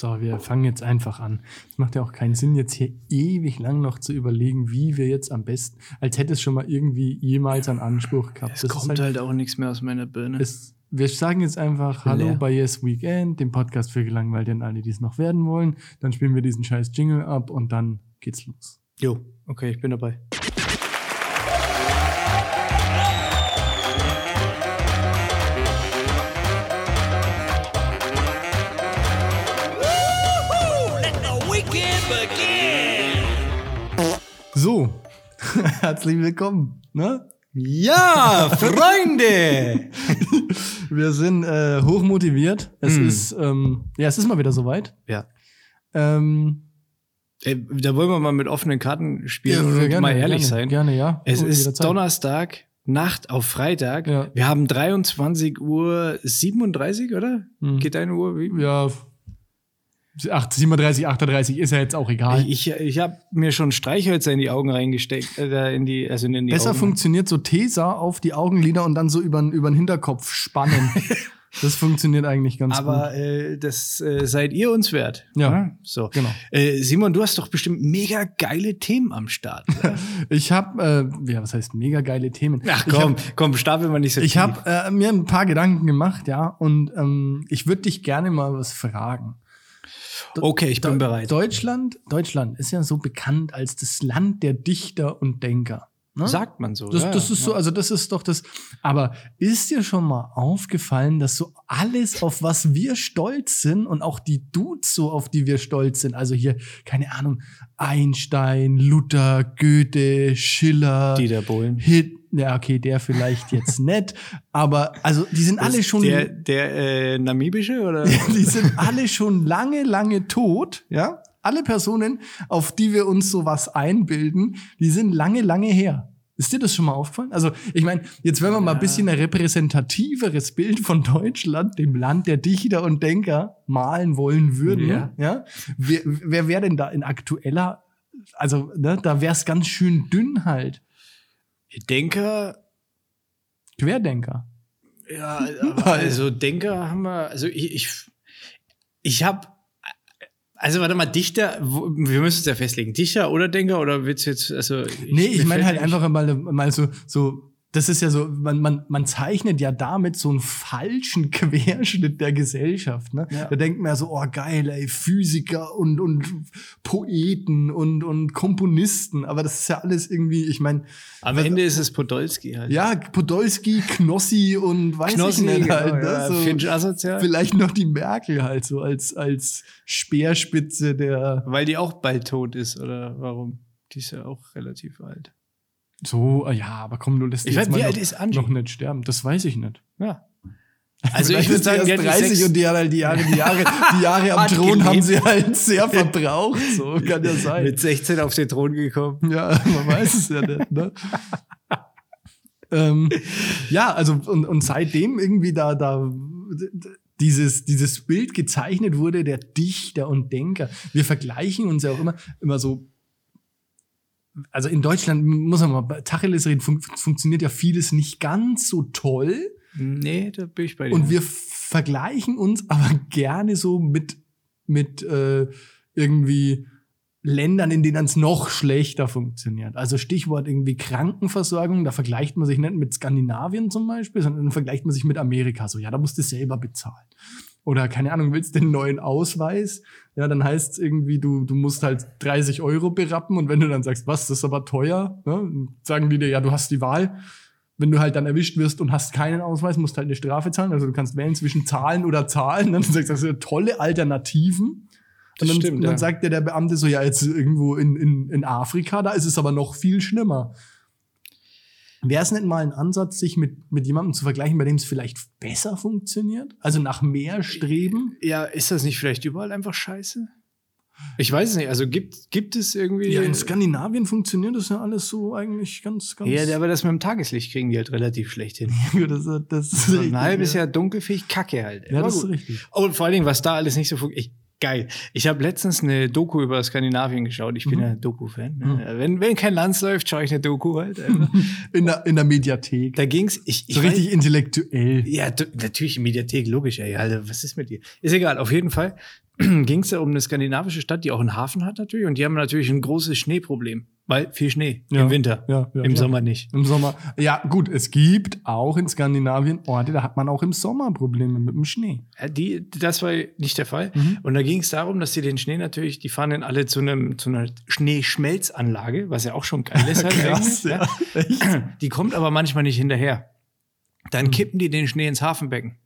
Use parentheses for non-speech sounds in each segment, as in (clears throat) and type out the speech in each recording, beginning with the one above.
So, wir fangen jetzt einfach an. Es macht ja auch keinen Sinn, jetzt hier ewig lang noch zu überlegen, wie wir jetzt am besten, als hätte es schon mal irgendwie jemals einen Anspruch gehabt. Es kommt halt, halt, auch nichts mehr aus meiner Birne. Es, wir sagen jetzt einfach Hallo leer. bei Yes Weekend, dem Podcast für Gelangweilte und alle, die es noch werden wollen. Dann spielen wir diesen scheiß Jingle ab und dann geht's los. Jo, okay, ich bin dabei. (laughs) herzlich willkommen. Ne? Ja, (laughs) Freunde! Wir sind äh, hochmotiviert. Es hm. ist, ähm, ja, es ist mal wieder soweit. Ja. Ähm, Ey, da wollen wir mal mit offenen Karten spielen ja, und gerne, mal ehrlich gerne, sein. Gerne, ja. Es ist Donnerstag, Nacht auf Freitag. Ja. Wir haben 23 Uhr 37, oder? Hm. Geht deine Uhr wie? Ja, 37, 38 ist ja jetzt auch egal. Ich, ich habe mir schon Streichhölzer in die Augen reingesteckt. Äh, in die, also in die Besser Augen. funktioniert so Tesa auf die Augenlider und dann so über, über den Hinterkopf spannen. (laughs) das funktioniert eigentlich ganz Aber, gut. Aber äh, das äh, seid ihr uns wert. Ja. ja? So. Genau. Äh, Simon, du hast doch bestimmt mega geile Themen am Start. (laughs) ich habe, äh, ja, was heißt mega geile Themen? Ach komm, hab, komm, stapeln wir nicht so Ich habe äh, mir ein paar Gedanken gemacht, ja, und ähm, ich würde dich gerne mal was fragen. Okay, ich bin bereit. Deutschland, Deutschland ist ja so bekannt als das Land der Dichter und Denker. Ne? Sagt man so. Das, das ist ja. so, also das ist doch das. Aber ist dir schon mal aufgefallen, dass so alles, auf was wir stolz sind und auch die Dudes so, auf die wir stolz sind, also hier, keine Ahnung, Einstein, Luther, Goethe, Schiller, Dieter Bohlen, Hit, ja, okay, der vielleicht jetzt (laughs) nett, aber also die sind alle schon. Der, der äh, namibische oder? (laughs) die sind alle schon lange, lange tot, ja. Alle Personen, auf die wir uns sowas einbilden, die sind lange, lange her. Ist dir das schon mal aufgefallen? Also, ich meine, jetzt wenn wir mal ein bisschen ein repräsentativeres Bild von Deutschland, dem Land der Dichter und Denker, malen wollen würden, ja, ja wer, wer wäre denn da in aktueller, also, ne, da wäre es ganz schön dünn halt. Denker. Querdenker. Ja, (laughs) also Denker haben wir, also ich, ich, ich habe, also warte mal, Dichter, wir müssen es ja festlegen, Dichter oder Denker oder willst du jetzt, also. Ich, nee, ich meine halt einfach mal, mal so, so das ist ja so, man, man, man zeichnet ja damit so einen falschen (laughs) Querschnitt der Gesellschaft. Ne? Ja. Da denkt man ja so, oh geil, ey, Physiker und, und Poeten und, und Komponisten. Aber das ist ja alles irgendwie, ich meine. Am Ende ist es Podolski halt. Ja, Podolski, Knossi und weiß Knossi, ich nicht halt. Genau, ne? so, Finch asozial. Vielleicht noch die Merkel halt so als, als Speerspitze der. Weil die auch bald tot ist, oder warum? Die ist ja auch relativ alt. So, äh, ja, aber komm, du lässt ich jetzt weiß, mal noch, noch, nicht sterben. Das weiß ich nicht. Ja. Also ich würde sagen, die 30 und die, die Jahre, die Jahre, die Jahre am (laughs) Thron haben sie halt sehr verbraucht. So (laughs) kann ja sein. Mit 16 auf den Thron gekommen. Ja, man weiß es ja nicht. Ne? (laughs) ähm, ja, also und, und seitdem irgendwie da da dieses dieses Bild gezeichnet wurde der Dichter und Denker. Wir vergleichen uns ja auch immer immer so also in Deutschland muss man mal Tacheles reden, fun funktioniert ja vieles nicht ganz so toll. Nee, da bin ich bei dir. Und wir vergleichen uns aber gerne so mit, mit äh, irgendwie Ländern, in denen es noch schlechter funktioniert. Also Stichwort irgendwie Krankenversorgung, da vergleicht man sich nicht mit Skandinavien zum Beispiel, sondern dann vergleicht man sich mit Amerika. So, ja, da musst du selber bezahlen oder keine Ahnung, willst den neuen Ausweis, ja, dann heißt es irgendwie, du, du musst halt 30 Euro berappen und wenn du dann sagst, was, das ist aber teuer, ne, sagen die dir, ja, du hast die Wahl. Wenn du halt dann erwischt wirst und hast keinen Ausweis, musst halt eine Strafe zahlen. Also du kannst wählen zwischen Zahlen oder Zahlen. Dann sagst du, das sind tolle Alternativen. Und dann, stimmt, und dann ja. sagt dir der Beamte so, ja, jetzt irgendwo in, in, in Afrika, da ist es aber noch viel schlimmer. Wäre es nicht mal ein Ansatz, sich mit, mit jemandem zu vergleichen, bei dem es vielleicht besser funktioniert? Also nach mehr streben? Ja, ist das nicht vielleicht überall einfach scheiße? Ich weiß es nicht. Also gibt, gibt es irgendwie. Ja, in Skandinavien funktioniert das ja alles so eigentlich ganz, ganz. Ja, aber das mit dem Tageslicht kriegen die halt relativ schlecht hin. (laughs) das, das ist so ein halbes Jahr dunkelfähig, kacke halt. Ja, das ist richtig. Und vor allen Dingen, was da alles nicht so funktioniert. Geil. Ich habe letztens eine Doku über Skandinavien geschaut. Ich bin mhm. ja Doku-Fan. Ne? Mhm. Wenn, wenn kein Lanz läuft, schaue ich eine Doku halt. (laughs) in, der, in der Mediathek. Da ging's. Ich, ich so richtig weiß, intellektuell. Ja, natürlich Mediathek, logisch, ey. Alter, was ist mit dir? Ist egal, auf jeden Fall. (clears throat) ging es ja um eine skandinavische Stadt, die auch einen Hafen hat natürlich. Und die haben natürlich ein großes Schneeproblem. Weil viel Schnee Ja. im Winter. Ja, ja, Im. Sommer nicht. Im Sommer. Ja, gut, es gibt auch in Skandinavien Orte, da hat man auch im Sommer Probleme mit dem Schnee. Ja, Die, das war nicht der Fall. Mhm. Und da ging es darum, dass sie den Schnee natürlich, die fahren dann alle zu, einem, zu einer Schneeschmelzanlage, was ja auch schon geil ist. Halt (laughs) Krass, ja. Die kommt aber manchmal nicht hinterher. Dann Mhm. kippen die den Schnee ins Hafenbecken.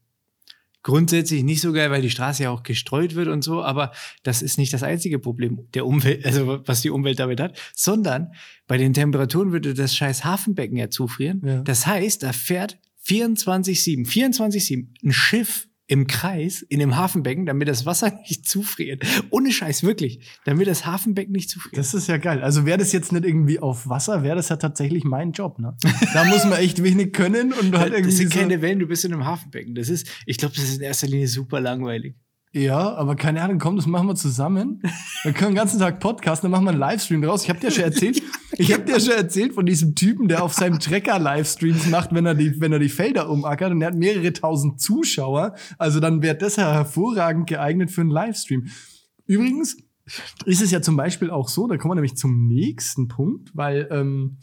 Grundsätzlich nicht so geil, weil die Straße ja auch gestreut wird und so, aber das ist nicht das einzige Problem der Umwelt, also was die Umwelt damit hat, sondern bei den Temperaturen würde das scheiß Hafenbecken ja zufrieren. Ja. Das heißt, da fährt 24-7, 24-7 ein Schiff im Kreis in dem Hafenbecken, damit das Wasser (laughs) nicht zufriert. Ohne Scheiß, wirklich. Damit das Hafenbecken nicht zufriert. Das ist ja geil. Also wäre das jetzt nicht irgendwie auf Wasser, wäre das ja tatsächlich mein Job, ne? Da muss man echt wenig können und (laughs) hat irgendwie das sind keine Wellen, du bist in einem Hafenbecken. Das ist, ich glaube, das ist in erster Linie super langweilig. Ja, aber keine Ahnung, komm, das machen wir zusammen. Wir können den ganzen Tag Podcast, dann machen wir einen Livestream draus. Ich habe dir schon erzählt, (laughs) ich habe dir schon erzählt von diesem Typen, der auf seinem Trecker Livestreams macht, wenn er die, wenn er die Felder umackert und er hat mehrere tausend Zuschauer. Also dann wäre das ja hervorragend geeignet für einen Livestream. Übrigens ist es ja zum Beispiel auch so, da kommen wir nämlich zum nächsten Punkt, weil ähm,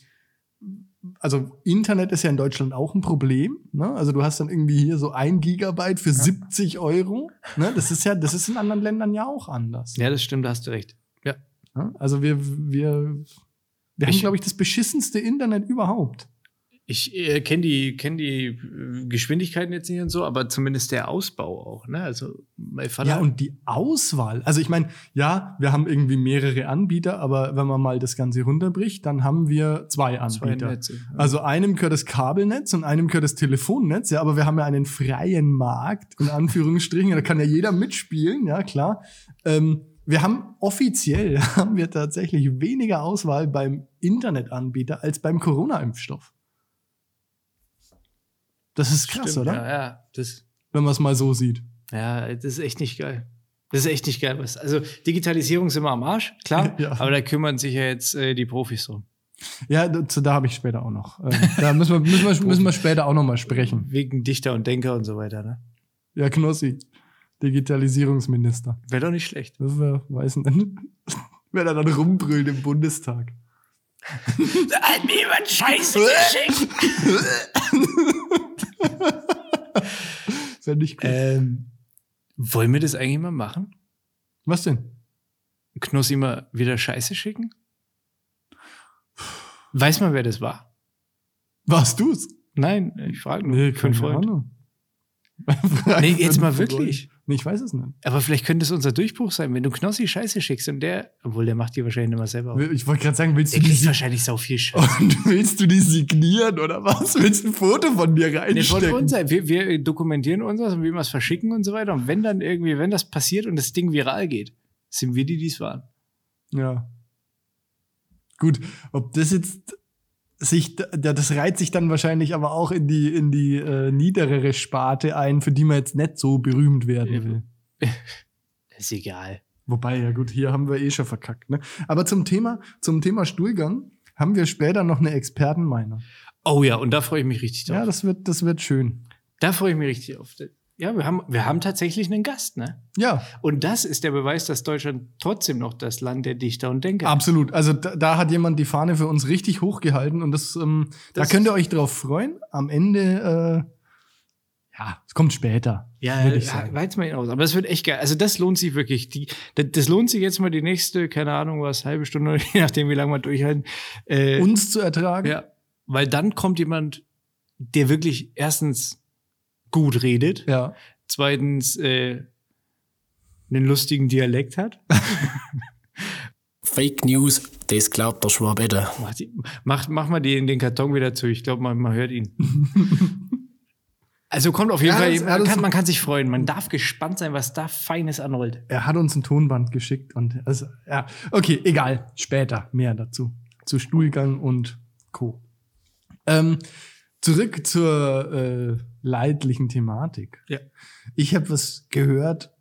also Internet ist ja in Deutschland auch ein Problem. Ne? Also du hast dann irgendwie hier so ein Gigabyte für 70 Euro. Ne? Das ist ja, das ist in anderen Ländern ja auch anders. Ja, das stimmt, da hast du recht. Ja. Also wir, wir, wir haben, glaube ich, das beschissenste Internet überhaupt. Ich äh, kenne die, kenn die äh, Geschwindigkeiten jetzt nicht und so, aber zumindest der Ausbau auch. Ne? Also mein Vater. Ja, und die Auswahl. Also ich meine, ja, wir haben irgendwie mehrere Anbieter, aber wenn man mal das Ganze runterbricht, dann haben wir zwei zwei Anbieter. Netze. Ja. Also einem gehört das Kabelnetz und einem gehört das Telefonnetz, ja, aber wir haben ja einen freien Markt, in Anführungsstrichen, da kann ja jeder mitspielen, ja, klar. Ähm, wir haben offiziell, (laughs) haben wir tatsächlich weniger Auswahl beim Internetanbieter als beim Corona-Impfstoff. Das ist krass, Stimmt, oder? Ja, ja, das, Wenn man es mal so sieht. ja, das ist echt nicht geil. Das ist echt nicht geil. Was, also Digitalisierung ist immer am Arsch, klar, (laughs) Ja. aber da kümmern sich ja jetzt äh, die Profis drum. Ja, dazu, da habe ich später auch noch. Ähm, da müssen wir, müssen, wir, müssen wir (laughs) später auch noch mal sprechen. Wegen Dichter und Denker und so weiter. Ne? Ja, Knossi, Digitalisierungsminister. Wäre doch nicht schlecht. Das wär, weiß nicht. (laughs) Wenn er dann rumbrüllt im Bundestag. Hat mir jemand Scheiße geschickt? Fände ich gut. ähm, wollen wir das eigentlich mal machen? Was denn? Knossi mal wieder Scheiße schicken? Weiß man, wer das war? Warst du's? Nein, ich frage nur. für einen Freund. Ahnung. Nee, (laughs) jetzt mal wirklich. Ich weiß es nicht. Aber vielleicht könnte es unser Durchbruch sein, wenn du Knossi Scheiße schickst und der, obwohl der macht die wahrscheinlich immer selber. auf. Ich wollte gerade sagen, willst du, Der die, kriegt sig- wahrscheinlich sau viel Scheiße. und (laughs) willst du die signieren oder was? Willst du ein Foto von dir Nee, von reinstecken? uns, wir, wir dokumentieren uns das und wie wir es verschicken und so weiter. Und wenn dann irgendwie, wenn das passiert und das Ding viral geht, sind wir die, die es waren. Ja. Gut, ob das jetzt sich, das reiht sich dann wahrscheinlich aber auch in die, in die äh, niederere Sparte ein, für die man jetzt nicht so berühmt werden will. (laughs) Ist egal. Wobei, ja gut, hier haben wir eh schon verkackt. Ne? Aber zum Thema, zum Thema Stuhlgang haben wir später noch eine Expertenmeinung. Oh ja, und da freue ich mich richtig drauf. Ja, das wird, das wird schön. da freue ich mich richtig auf. Ja, wir haben, wir haben tatsächlich einen Gast, ne? Ja, Und das ist der Beweis, dass Deutschland trotzdem noch das Land der Dichter und Denker ist. absolut. Also da, da hat jemand die Fahne für uns richtig hochgehalten und das, ähm, Das- da könnt ihr euch drauf freuen. Am Ende, äh, ja, es kommt später. Ja, würd ich sagen. weiß mal hinaus. Aber das wird echt geil. Also das lohnt sich wirklich. Die, das, das lohnt sich jetzt mal die nächste, keine Ahnung, was, halbe Stunde, (laughs) je nachdem, wie lange wir durchhalten. Äh, Uns zu ertragen. ja, weil dann kommt jemand, der wirklich erstens gut redet, ja. zweitens äh, einen lustigen Dialekt hat. (laughs) Fake News, das glaubt der Schwabette. Mach, die, mach, mach mal die in den Karton wieder zu. Ich glaube, man, man hört ihn. (laughs) Also kommt auf jeden Ja, Fall, das- ja, man kann, man kann sich freuen. Man darf gespannt sein, was da Feines anrollt. Er hat uns ein Tonband geschickt und also, ja, okay, egal. Später mehr dazu. Zu Stuhlgang und Co. Ähm, zurück zur äh, leidlichen Thematik. Ja. Ich habe was gehört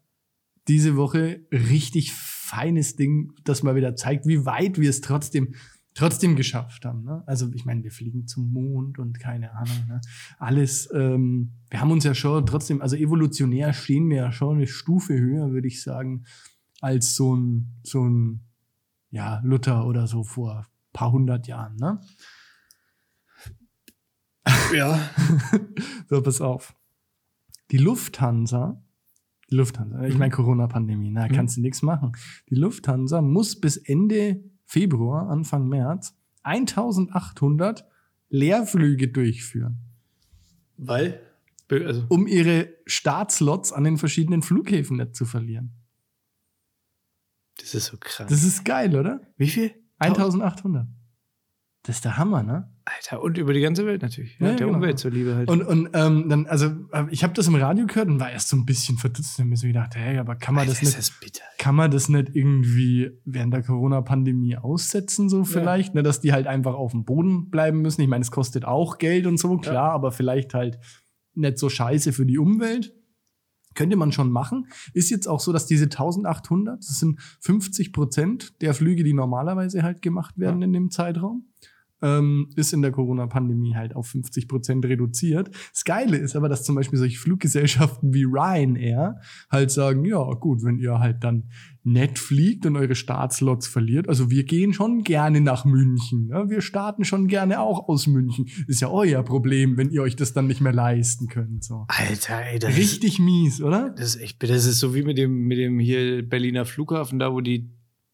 diese Woche, richtig feines Ding, das mal wieder zeigt, wie weit wir es trotzdem trotzdem geschafft haben. Ne? Also ich meine, wir fliegen zum Mond und keine Ahnung. Ne? Alles, ähm, wir haben uns ja schon trotzdem, also evolutionär stehen wir ja schon eine Stufe höher, würde ich sagen, als so ein, so ein, ja, Luther oder so vor paar hundert Jahren. Ne? Ja. (laughs) So, pass auf. Die Lufthansa, die Lufthansa, ich meine Corona-Pandemie, na, Mhm. kannst du nichts machen. Die Lufthansa muss bis Ende Februar, Anfang März 1800 Leerflüge durchführen, Weil? Also, um ihre Startslots an den verschiedenen Flughäfen nicht zu verlieren. das ist so krass. Das ist geil, oder? Wie viel? 1800. Das ist der Hammer, ne? Alter, und über die ganze Welt natürlich. Ja, Ja, der genau. Umwelt zuliebe halt. Und, und ähm, dann, also äh, ich habe das im Radio gehört und war erst so ein bisschen verdutzt und mir so gedacht, hey, aber kann man Alter, das nicht das bitter. kann man das nicht irgendwie während der Corona-Pandemie aussetzen, so vielleicht, ne, dass die halt einfach auf dem Boden bleiben müssen. Ich meine, es kostet auch Geld und so, klar, aber vielleicht halt nicht so scheiße für die Umwelt. Könnte man schon machen. Ist jetzt auch so, dass diese 1800, das sind 50 Prozent der Flüge, die normalerweise halt gemacht werden Ja. in dem Zeitraum, ähm, ist in der Corona-Pandemie halt auf 50 Prozent reduziert. Das Geile ist aber, dass zum Beispiel solche Fluggesellschaften wie Ryanair halt sagen, ja gut, wenn ihr halt dann nett fliegt und eure Startslots verliert, also wir gehen schon gerne nach München, ne? wir starten schon gerne auch aus München. Ist ja euer Problem, wenn ihr euch das dann nicht mehr leisten könnt. So. Alter, ey, das ist, Richtig mies, oder? das ist echt. Das ist so wie mit dem, mit dem hier Berliner Flughafen, da wo die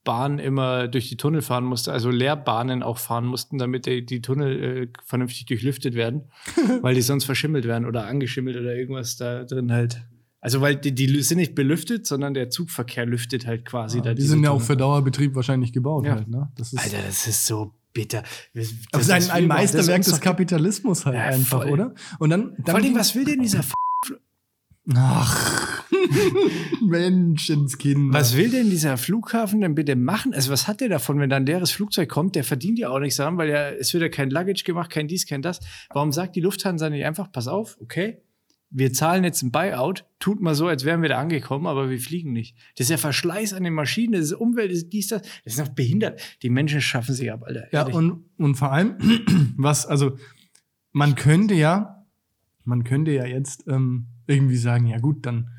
Bahn immer durch die Tunnel fahren musste, also Leerbahnen auch fahren mussten, damit die, die Tunnel äh, vernünftig durchlüftet werden, (laughs) weil die sonst verschimmelt werden oder angeschimmelt oder irgendwas da drin halt. Also weil die, die sind nicht belüftet, sondern der Zugverkehr lüftet halt quasi da die sind ja auch Tunnel. für Dauerbetrieb wahrscheinlich gebaut Ja. halt. Ne? Das ist, Alter, das ist so bitter. Das das ist ein, ein Meisterwerk des Kapitalismus halt Ja, einfach, voll. oder? Und dann, dann Vor allem, was will denn dieser F Ach, (laughs) Menschenskind. Was will denn dieser Flughafen denn bitte machen? Also, was hat der davon, wenn da ein leeres Flugzeug kommt? Der verdient ja auch nichts daran, weil ja, es wird ja kein Luggage gemacht, kein dies, kein das. Warum sagt die Lufthansa nicht einfach, pass auf, okay, wir zahlen jetzt ein Buyout, tut mal so, als wären wir da angekommen, aber wir fliegen nicht. Das ist ja Verschleiß an den Maschinen, das ist Umwelt, das ist dies, das. Das ist noch behindert. Die Menschen schaffen sich ab, Alter. Ja, Ehrlich. und, und vor allem, (clears throat) was, also, man könnte ja, man könnte ja jetzt ähm, irgendwie sagen, ja gut, dann,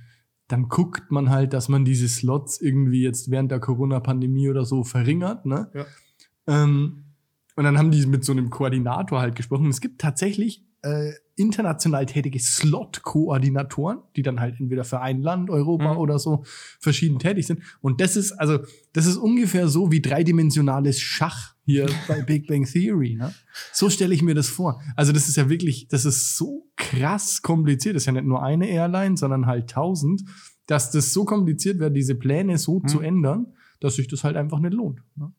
dann guckt man halt, dass man diese Slots irgendwie jetzt während der Corona-Pandemie oder so verringert, ne? Ja. Ähm, und dann haben die mit so einem Koordinator halt gesprochen. Es gibt tatsächlich äh, international tätige Slot-Koordinatoren, die dann halt entweder für ein Land, Europa Mhm. oder so verschieden tätig sind. Und das ist, also, das ist ungefähr so wie dreidimensionales Schach hier (laughs) bei Big Bang Theory. Ne? So stelle ich mir das vor. Also, das ist ja wirklich, das ist so krass kompliziert. Das ist ja nicht nur eine Airline, sondern halt tausend, dass das so kompliziert wird, diese Pläne so Mhm. zu ändern, dass sich das halt einfach nicht lohnt. Ne?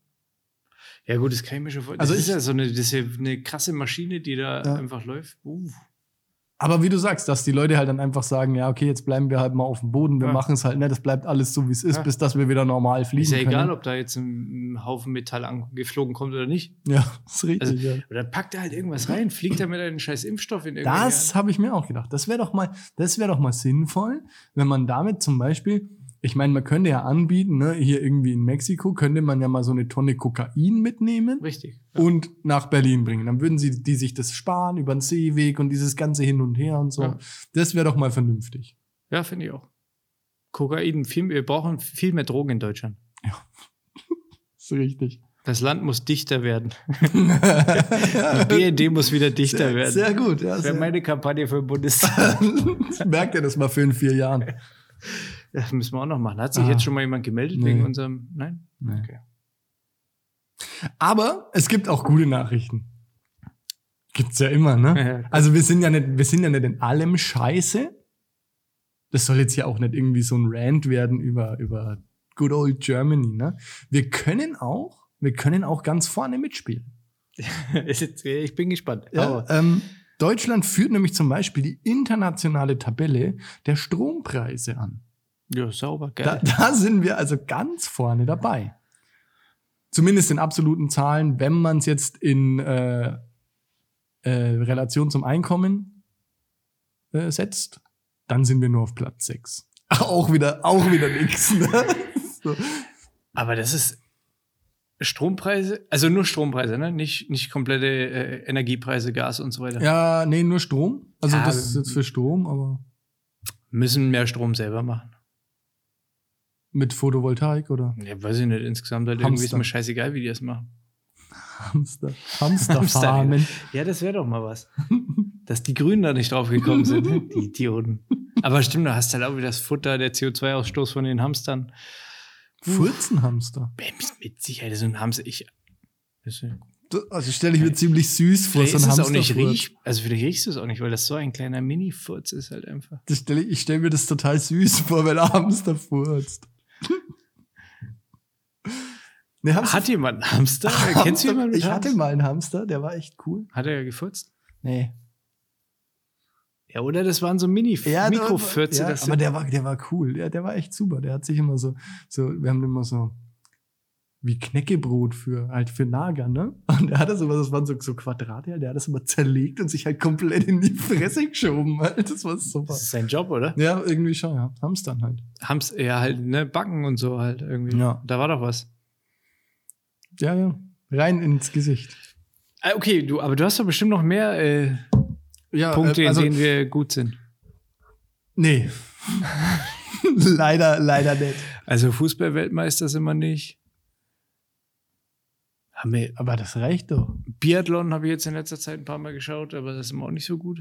ja, gut, das kann ich mir schon vorstellen. Also das ist ja so eine, das ist ja eine krasse Maschine, die da Ja. einfach läuft. Uh. Aber wie du sagst, dass die Leute halt dann einfach sagen, ja, okay, jetzt bleiben wir halt mal auf dem Boden, wir Ja. machen es halt nicht, das bleibt alles so, wie es ist, Ja. bis dass wir wieder normal fliegen Ist ja können. egal, ob da jetzt ein, Haufen Metall angeflogen kommt oder nicht. Ja, (laughs) ist richtig. Also, ja. Oder packt er halt irgendwas rein, fliegt er mit einem scheiß Impfstoff in irgendwelche- Das habe ich mir auch gedacht. Das wäre doch mal, das wäre doch mal sinnvoll, wenn man damit zum Beispiel, ich meine, man könnte ja anbieten, ne, hier irgendwie in Mexiko könnte man ja mal so eine Tonne Kokain mitnehmen Richtig. und nach Berlin bringen. Dann würden sie die sich das sparen über den Seeweg und dieses ganze hin und her und so. Ja. Das wäre doch mal vernünftig. Ja, finde ich auch. Kokain, viel, wir brauchen viel mehr Drogen in Deutschland. (laughs) ist richtig. Das Land muss dichter werden. (laughs) Die BND muss wieder dichter sehr, werden. sehr gut. Ja, Das wäre meine Kampagne für den Bundestag. (laughs) Merkt ihr das mal für in vier Jahren? Das (laughs) müssen wir auch noch machen. Hat sich Ah. jetzt schon mal jemand gemeldet Nee. wegen unserem. Nein? Nee. Okay. Aber es gibt auch gute Nachrichten. Gibt's ja immer, ne? (laughs) Also wir sind ja nicht, wir sind ja nicht in allem Scheiße. Das soll jetzt ja auch nicht irgendwie so ein Rant werden über, über good old Germany, ne? Wir können auch, wir können auch ganz vorne mitspielen. (laughs) Ich bin gespannt. Ja, ähm, Deutschland führt nämlich zum Beispiel die internationale Tabelle der Strompreise an. Ja, sauber, Da, geil. da sind wir also ganz vorne dabei. Zumindest in absoluten Zahlen, wenn man es jetzt in äh, äh, Relation zum Einkommen äh, setzt, dann sind wir nur auf Platz 6. (laughs) Auch wieder, auch wieder nix. Ne? (laughs) So. Aber das ist. Strompreise, also nur Strompreise, ne? Nicht, nicht komplette äh, Energiepreise, Gas und so weiter. Ja, nee, nur Strom. Also Ja, das ist jetzt für Strom, aber Müssen mehr Strom selber machen. Mit Photovoltaik oder Ja, weiß ich nicht, insgesamt halt irgendwie ist Hamster. mir scheißegal, wie die das machen. Hamster. Hamsterfarmen. Ja, das wäre doch mal was. Dass die Grünen da nicht drauf gekommen sind, ne? die Idioten. Aber stimmt, du hast halt auch wieder das Futter, der CO2-Ausstoß von den Hamstern. Furzenhamster. Bäm, Mit Sicherheit, so ein Hamster. Ich. Also stelle ich mir ziemlich süß vor, vielleicht so ist ein es auch riech, also vielleicht riechst du es auch nicht, weil das so ein kleiner Mini-Furz ist halt einfach. Das stell ich ich stelle mir das total süß vor, wenn er Hamster furzt. Ne, Hamster, Hat jemand einen Hamster? (laughs) Kennst du jemanden Ich hatte Hamster? mal einen Hamster, der war echt cool. Hat er ja gefurzt? Nee. Ja, oder das waren so Mini Ja, Mikrofürze. Ja, das aber der war, der war cool. Ja, der war echt super. Der hat sich immer so, so, wir haben immer so wie Knäckebrot für halt für Nager, ne? Und der hat das immer, das waren so, so Quadrate, der hat das immer zerlegt und sich halt komplett in die Fresse geschoben. Halt. Das war super. das ist sein Job, oder? Ja, irgendwie schon, ja. Hamstern halt. Haben's ja halt, ne, Backen und so halt irgendwie. Ja. Da war doch was. Ja, ja. Rein ins Gesicht. Ah, Okay, du, aber du hast doch bestimmt noch mehr äh, Ja, Punkte, äh, also, in denen wir gut sind. nee. (laughs) leider, leider nicht. Also Fußball-Weltmeister sind wir nicht. Aber das reicht doch. Biathlon habe ich jetzt in letzter Zeit ein paar Mal geschaut, aber das ist immer auch nicht so gut.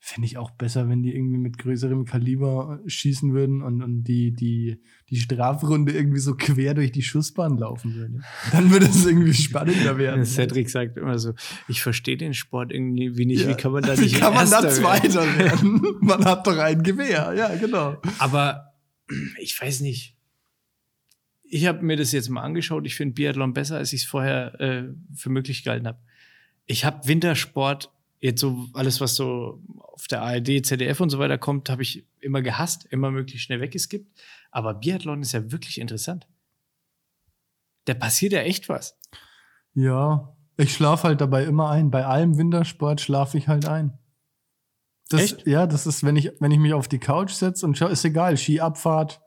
Fände ich auch besser, wenn die irgendwie mit größerem Kaliber schießen würden und, und die, die, die Strafrunde irgendwie so (laughs) quer durch die Schussbahn laufen würde. Dann würde es irgendwie (laughs) spannender werden. Cedric sagt immer so, ich verstehe den Sport irgendwie nicht. Ja. Wie kann man da Wie nicht kann man da Erster werden? Zweiter werden? (laughs) Man hat doch ein Gewehr. Ja, genau. Aber (clears throat) ich weiß nicht. Ich habe mir das jetzt mal angeschaut. Ich finde Biathlon besser, als ich es vorher äh, für möglich gehalten habe. Ich habe Wintersport, jetzt so alles, was so auf der ARD, ZDF und so weiter kommt, habe ich immer gehasst, immer möglichst schnell weggeskippt. Aber Biathlon ist ja wirklich interessant. Da passiert ja echt was. Ja, ich schlafe halt dabei immer ein. Bei allem Wintersport schlafe ich halt ein. Das, Echt? Ja, das ist, wenn ich, wenn ich mich auf die Couch setze und schau, ist egal, Skiabfahrt,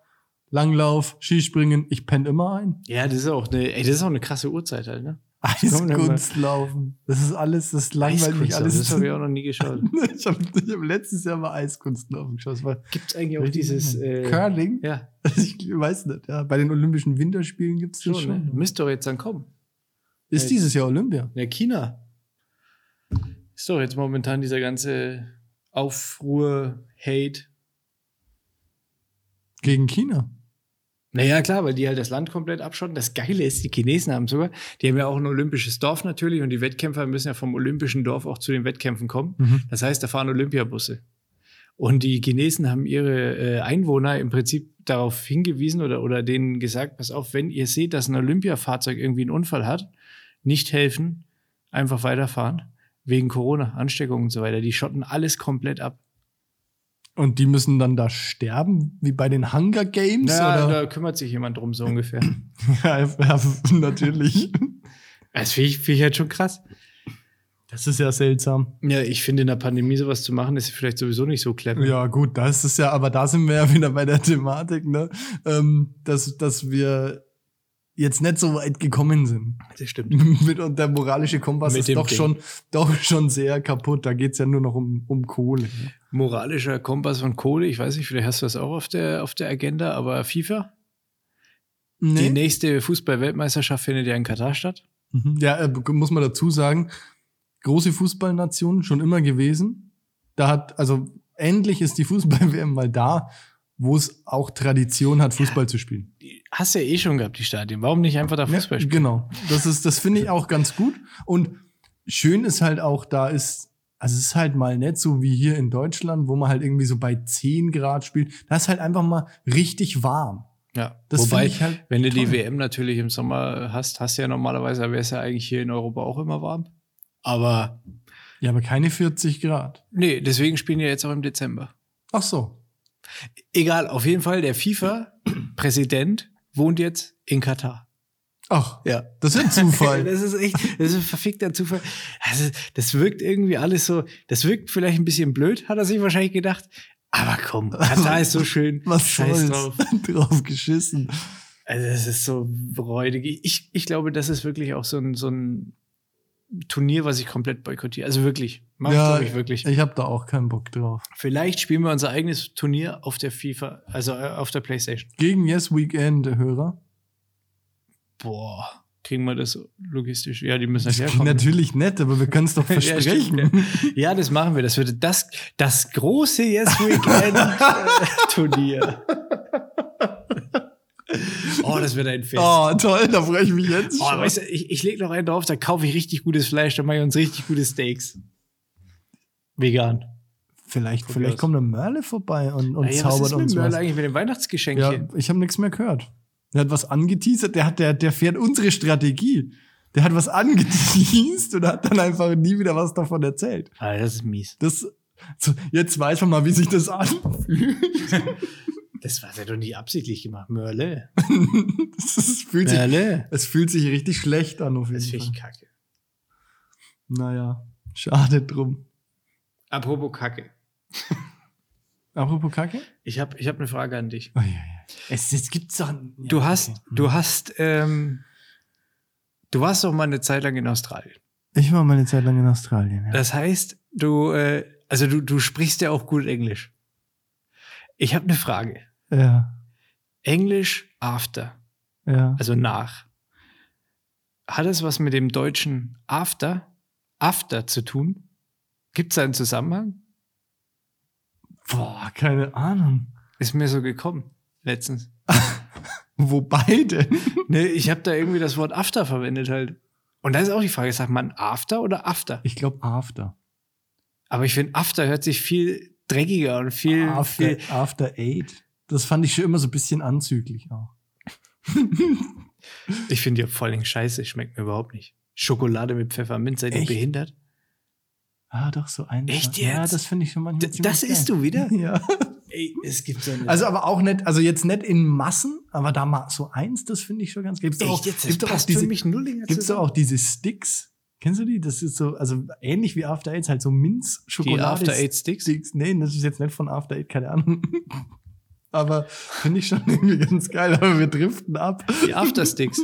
Langlauf, Skispringen, ich penne immer ein. Ja, das ist auch eine, ey, das ist auch eine krasse Uhrzeit halt, ne? Eiskunstlaufen. Das ist alles, das langweilt mich alles. Das habe ich auch noch nie (laughs) geschaut. ich habe hab letztes Jahr mal Eiskunstlaufen geschaut. Gibt es eigentlich auch dieses äh, Curling? Ja, (laughs) Ich weiß nicht, ja. Bei den Olympischen Winterspielen gibt es das schon. schon. Ne? Müsste doch jetzt dann kommen. Ist dieses Jahr Olympia? Ja, China. Ist doch jetzt momentan dieser ganze Aufruhr, Hate. Gegen China. Naja, klar, weil die halt das Land komplett abschotten. Das Geile ist, die Chinesen haben sogar, die haben ja auch ein olympisches Dorf natürlich und die Wettkämpfer müssen ja vom olympischen Dorf auch zu den Wettkämpfen kommen. Mhm. Das heißt, da fahren Olympiabusse. Und die Chinesen haben ihre äh, Einwohner im Prinzip darauf hingewiesen oder, oder denen gesagt, pass auf, wenn ihr seht, dass ein Olympiafahrzeug irgendwie einen Unfall hat, nicht helfen, einfach weiterfahren. Wegen Corona, Ansteckung und so weiter. Die schotten alles komplett ab. Und die müssen dann da sterben, wie bei den Hunger Games? Ja, da kümmert sich jemand drum, so ungefähr. (laughs) Ja, natürlich. Das finde ich, find ich halt schon krass. Das ist ja seltsam. Ja, ich finde, in der Pandemie sowas zu machen, ist vielleicht sowieso nicht so clever. Ja, gut, da ist es ja, aber da sind wir ja wieder bei der Thematik, ne? Ähm, dass, dass wir jetzt nicht so weit gekommen sind. Das stimmt. (laughs) Mit und der moralische Kompass Mit ist doch Ding. schon, doch schon sehr kaputt. Da geht's ja nur noch um, um Kohle. Moralischer Kompass von Kohle, ich weiß nicht, vielleicht hast du das auch auf der, auf der Agenda, aber FIFA? Die Nee. nächste Fußball-Weltmeisterschaft findet ja in Katar statt. Mhm. Ja, äh, muss man dazu sagen, große Fußballnation schon immer gewesen. Da hat, also endlich ist die Fußball-WM mal da, wo es auch Tradition hat, Fußball zu spielen. Die hast du ja eh schon gehabt, die Stadien. Warum nicht einfach da Fußball Ja, spielen? genau. Das ist, das finde ich auch ganz gut. Und schön ist halt auch, da ist, also es ist halt mal nicht so wie hier in Deutschland, wo man halt irgendwie so bei 10 Grad spielt. Da ist halt einfach mal richtig warm. Ja, Das wobei, ich halt wenn du die toll. WM natürlich im Sommer hast, hast du ja normalerweise, wäre es ja eigentlich hier in Europa auch immer warm. Aber Ja, aber keine 40 Grad. nee, deswegen spielen die jetzt auch im Dezember. Ach so. Egal, auf jeden Fall, der FIFA-Präsident wohnt jetzt in Katar. Ach, Ja. das ist ein Zufall. (laughs) Das ist echt, das ist ein verfickter Zufall. Also, das wirkt irgendwie alles so, das wirkt vielleicht ein bisschen blöd, hat er sich wahrscheinlich gedacht. Aber komm, Katar ist so (laughs) schön. Was Scheiß soll's? drauf. (laughs) drauf geschissen. Also das ist so räudig. Ich, ich glaube, das ist wirklich auch so ein, so ein Turnier, was ich komplett boykottiere. Also wirklich. Mach ja, ich wirklich. Ich habe da auch keinen Bock drauf. Vielleicht spielen wir unser eigenes Turnier auf der FIFA, also äh, auf der Playstation. Gegen Yes Weekend, Hörer. Boah, kriegen wir das logistisch? Ja, die müssen Das herkommen. natürlich nett, aber wir können es doch (laughs) Ja, versprechen. stimmt, Ja, das machen wir. Das wird das, das große Yes Weekend (laughs) Turnier. Oh, das wird ein Fest. oh, toll, da freue ich mich jetzt. Oh, weißt du, ich, ich lege noch einen drauf, da kaufe ich richtig gutes Fleisch, da mache ich uns richtig gute Steaks. Vegan. vielleicht Probier vielleicht aus. kommt der Merle vorbei und, und was zaubert ist mit uns Merle was. eigentlich mit dem Weihnachtsgeschenk Ja, hier? ich habe nichts mehr gehört. Der hat was angeteasert, der hat, der, der fährt unsere Strategie. Der hat was angeteased und hat dann einfach nie wieder was davon erzählt. Ah, das ist mies. Das, so, jetzt weiß man mal, wie sich das anfühlt. (laughs) Das war ja doch nicht absichtlich gemacht. Mörle. (laughs) das ist, fühlt sich, Mörle. es fühlt sich richtig schlecht an, auf Das jeden finde Fall. ich kacke. Naja, schade drum. Apropos Kacke. Apropos Kacke? Ich habe ich hab eine Frage an dich. Oh, ja, ja. Es, es gibt's doch. Ja, Du hast, okay. du hast, ähm, du warst doch mal eine Zeit lang in Australien. Ich war mal eine Zeit lang in Australien. Ja. Das heißt, du, äh, also du, du sprichst ja auch gut Englisch. Ich habe eine Frage. Ja, Englisch after, ja. also nach. Hat es was mit dem deutschen after, after zu tun? Gibt es einen Zusammenhang? Boah, keine Ahnung. Ist mir so gekommen letztens. (laughs) Wobei denn? (laughs) Ne, ich habe da irgendwie das Wort after verwendet halt. Und da ist auch die Frage, sagt man after oder after? Ich glaube After. Aber ich finde, after hört sich viel dreckiger und viel, After, viel After Eight. Das fand ich schon immer so ein bisschen anzüglich auch. Ich finde ja vor Dingen scheiße, schmeckt mir überhaupt nicht. Schokolade mit Pfefferminz, seid ihr Echt? behindert? Ah, doch, so ein. Echt Ja, jetzt? das finde ich schon manchmal. D- das isst du wieder? (laughs) Ja. Ey, es gibt so eine. Also, aber auch nicht, also jetzt nicht in Massen, aber da mal so eins, das finde ich schon ganz. Gibt's doch auch, Echt jetzt? Das gibt's doch auch passt diese, für mich nullinger gibt's doch auch diese Sticks. Kennst du die? Das ist so, also ähnlich wie After Eight, halt so Minz, Die Schokolade. After Eight Sticks? Sticks. Nee, das ist jetzt nicht von After Eight, keine Ahnung. (laughs) aber finde ich schon (laughs) irgendwie ganz geil, aber wir driften ab. Die After Sticks.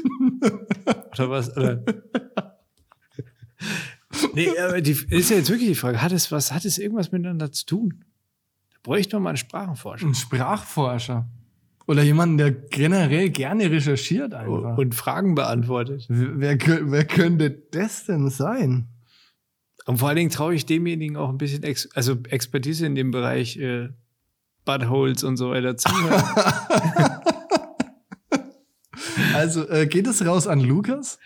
Oder was? Oder? Nee, aber die ist ja jetzt wirklich die Frage, hat es was, hat es irgendwas miteinander zu tun? Da bräuchte man mal einen Sprachenforscher. Ein Sprachforscher. Oder jemanden, der generell gerne recherchiert einfach. Und Fragen beantwortet. wer, wer, wer könnte das denn sein? Und vor allen Dingen traue ich demjenigen auch ein bisschen Ex also Expertise in dem Bereich äh, Buttholes und so weiter zu. (laughs) Also, äh, geht es raus an Lukas?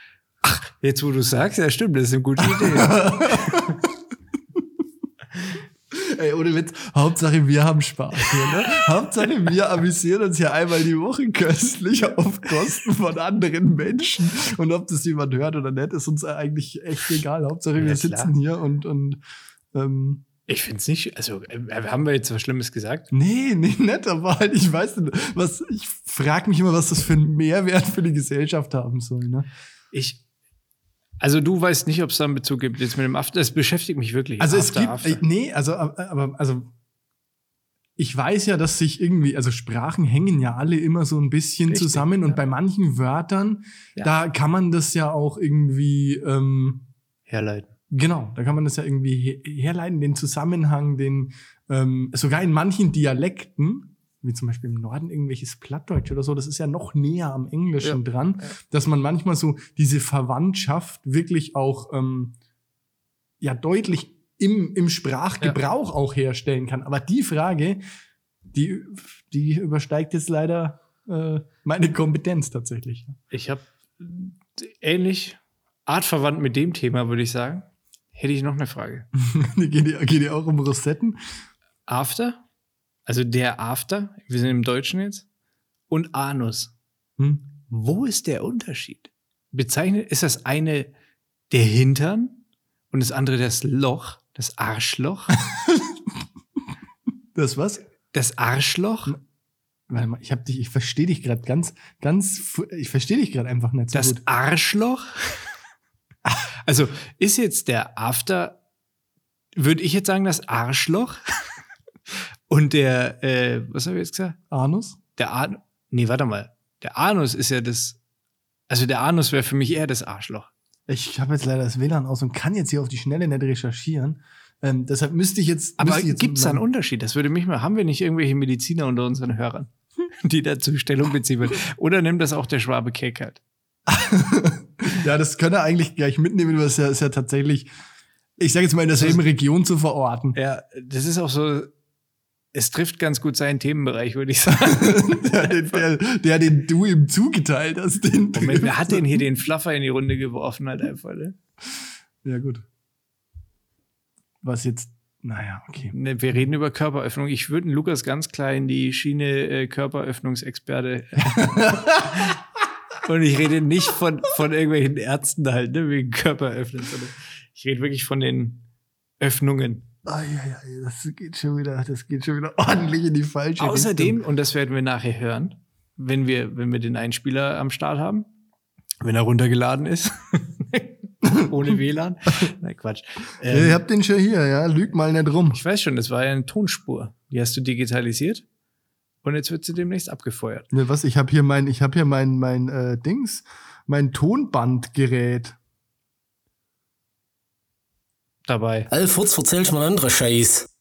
Jetzt, wo du sagst, ja stimmt, das ist eine gute Idee. (laughs) Ey, ohne Witz, Hauptsache wir haben Spaß hier, ne? Hauptsache wir amüsieren uns hier einmal die Woche köstlich auf Kosten von anderen Menschen. Und ob das jemand hört oder nicht, ist uns eigentlich echt egal. Hauptsache Ja, wir klar. sitzen hier und, und ähm, Ich finde es nicht, also äh, haben wir jetzt was Schlimmes gesagt? nee, nee, nett, aber halt, ich weiß nicht, was, ich frage mich immer, was das für einen Mehrwert für die Gesellschaft haben soll, ne? Ich, also du weißt nicht, ob es da einen Bezug gibt jetzt mit dem After. Das beschäftigt mich wirklich. Also es After, gibt, After. äh, nee, also, aber, aber- also, ich weiß ja, dass sich irgendwie, also Sprachen hängen ja alle immer so ein bisschen Richtig, zusammen und ja. bei manchen Wörtern, Ja. da kann man das ja auch irgendwie, ähm, herleiten. Genau, da kann man das ja irgendwie he herleiten, den Zusammenhang, den, ähm, sogar in manchen Dialekten, wie zum Beispiel im Norden irgendwelches Plattdeutsch oder so, das ist ja noch näher am Englischen Ja. dran, Ja. dass man manchmal so diese Verwandtschaft wirklich auch ähm, ja deutlich im, im Sprachgebrauch auch herstellen kann. Aber die Frage, die, die übersteigt jetzt leider äh, meine Kompetenz tatsächlich. Ich habe ähnlich artverwandt mit dem Thema, würde ich sagen. Hätte ich noch eine Frage. geht, (laughs) die, geht die auch um Rosetten? After, also der After, wir sind im Deutschen jetzt, und Anus. Hm? Wo ist der Unterschied? Bezeichnet, ist das eine der Hintern und das andere das Loch, das Arschloch? (laughs) Das was? Das Arschloch? Warte mal, ich hab dich, ich verstehe dich gerade ganz, ganz, ich verstehe dich gerade einfach nicht so Das gut. Arschloch? Also ist jetzt der After, würde ich jetzt sagen, das Arschloch? (laughs) Und der, äh, was habe ich jetzt gesagt? Anus? Der An. Nee, warte mal. Der Anus ist ja das. Also der Anus wäre für mich eher das Arschloch. Ich habe jetzt leider das WLAN aus und kann jetzt hier auf die Schnelle nicht recherchieren. Ähm, deshalb müsste ich jetzt. Aber gibt es da einen Unterschied? Das würde mich mal. Haben wir nicht irgendwelche Mediziner unter unseren Hörern, die dazu Stellung beziehen würden? (laughs) Oder nimmt das auch der Schwabe Keck halt? (laughs) Ja, das könnte er eigentlich gleich mitnehmen, weil es ja, ist ja tatsächlich, ich sage jetzt mal, in derselben Region zu verorten. Ja, das ist auch so. Es trifft ganz gut seinen Themenbereich, würde ich sagen. (laughs) der, den, der, der, den du ihm zugeteilt hast, den Moment, wer hat denn hier den Fluffer in die Runde geworfen halt einfach, ne? Ja, gut. Was jetzt, naja, okay. Ne, Wir reden über Körperöffnung. Ich würde Lukas ganz klar in die Schiene äh, Körperöffnungsexperte. (laughs) Und ich rede nicht von, von irgendwelchen Ärzten halt, ne, wegen Körperöffnen, sondern ich rede wirklich von den Öffnungen. Ai, ai, ai, das geht schon wieder, das geht schon wieder (laughs) ordentlich in die falsche Außerdem, Richtung. und das werden wir nachher hören, wenn wir, wenn wir den Einspieler am Start haben, wenn er runtergeladen ist, (laughs) ohne WLAN. (laughs) Nein, Quatsch. Ja, Ähm, ihr habt den schon hier, ja, lüg mal nicht rum. ich weiß schon, das war ja eine Tonspur. Die hast du digitalisiert und jetzt wird sie demnächst abgefeuert. Ne, was, ich habe hier mein, ich habe hier mein, mein äh, Dings, mein Tonbandgerät. Dabei. Alfurz, erzählst mal einen anderen Scheiß.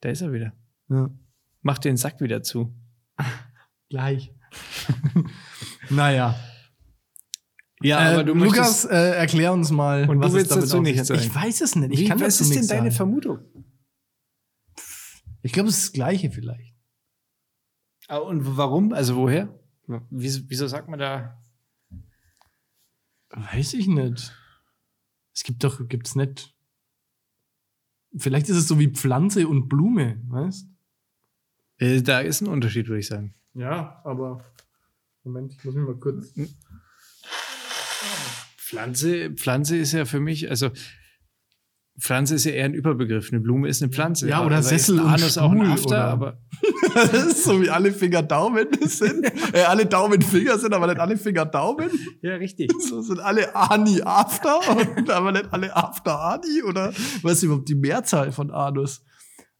Da ist er wieder. Ja. Mach den Sack wieder zu. Gleich. (laughs) naja. Ja, äh, Lukas, äh, erklär uns mal, Und du was es willst damit dazu hat. sagen. Ich weiß es nicht. Ich Wie, kann was ist denn deine sagen. Vermutung? Ich glaube, es ist das Gleiche vielleicht. Ah, Und warum? Also woher? Wieso, wieso sagt man da? Weiß ich nicht. Es gibt doch, gibt's nicht. Vielleicht ist es so wie Pflanze und Blume, weißt? Äh, da ist ein Unterschied, würde ich sagen. Ja, aber Moment, ich muss mich mal kurz. Pflanze, Pflanze ist ja für mich, also Pflanze ist ja eher ein Überbegriff. Eine Blume ist eine Pflanze. Ja, oder Sessel und Anus auch ein Stuhl, After, oder? aber (laughs) Das ist so wie alle Finger Daumen sind. äh, alle Daumen Finger sind, aber nicht alle Finger Daumen. ja, richtig. So sind alle Ani After und (laughs) aber nicht alle After Ani oder was ist überhaupt die Mehrzahl von Anus?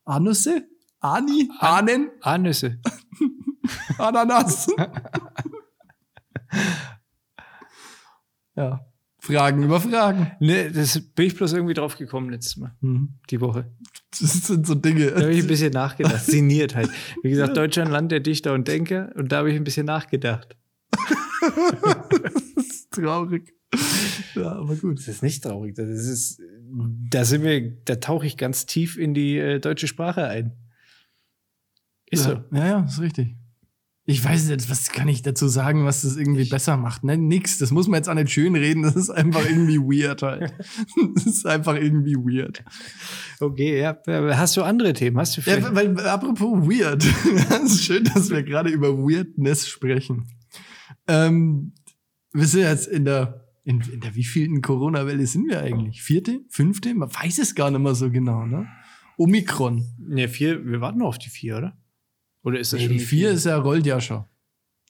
Anusse? Ani? Ahnen? Anüsse. (laughs) Ananas? ja. Fragen über Fragen. Ne, das bin ich bloß irgendwie drauf gekommen letztes Mal, Hm. die Woche. Das sind so Dinge. Da habe ich ein bisschen nachgedacht. Sinniert halt. Wie gesagt, Deutschland, Land der Dichter und Denker. Und da habe ich ein bisschen nachgedacht. (laughs) das ist traurig. Ja, aber gut. Das ist nicht traurig. Das ist, da sind wir, da tauche ich ganz tief in die äh, deutsche Sprache ein. Ist so. ja, ja, ja, ist richtig. Ich weiß nicht, was kann ich dazu sagen, was das irgendwie besser macht? Ne, nix. Das muss man jetzt auch nicht schön reden. Das ist einfach irgendwie weird halt. (laughs) Das ist einfach irgendwie weird. Okay, ja. Hast du andere Themen? Hast du vielleicht? Ja, weil, apropos weird. (laughs) Es ist schön, dass wir gerade über Weirdness sprechen. Ähm, wir sind jetzt in der, in, in der wievielten Corona-Welle sind wir eigentlich? Vierte? Fünfte? Man weiß es gar nicht mehr so genau, ne? Omikron. Ne, vier, wir warten noch auf die vier, oder? Oder ist das Nee, schon die vier ist ja, rollt ja schon.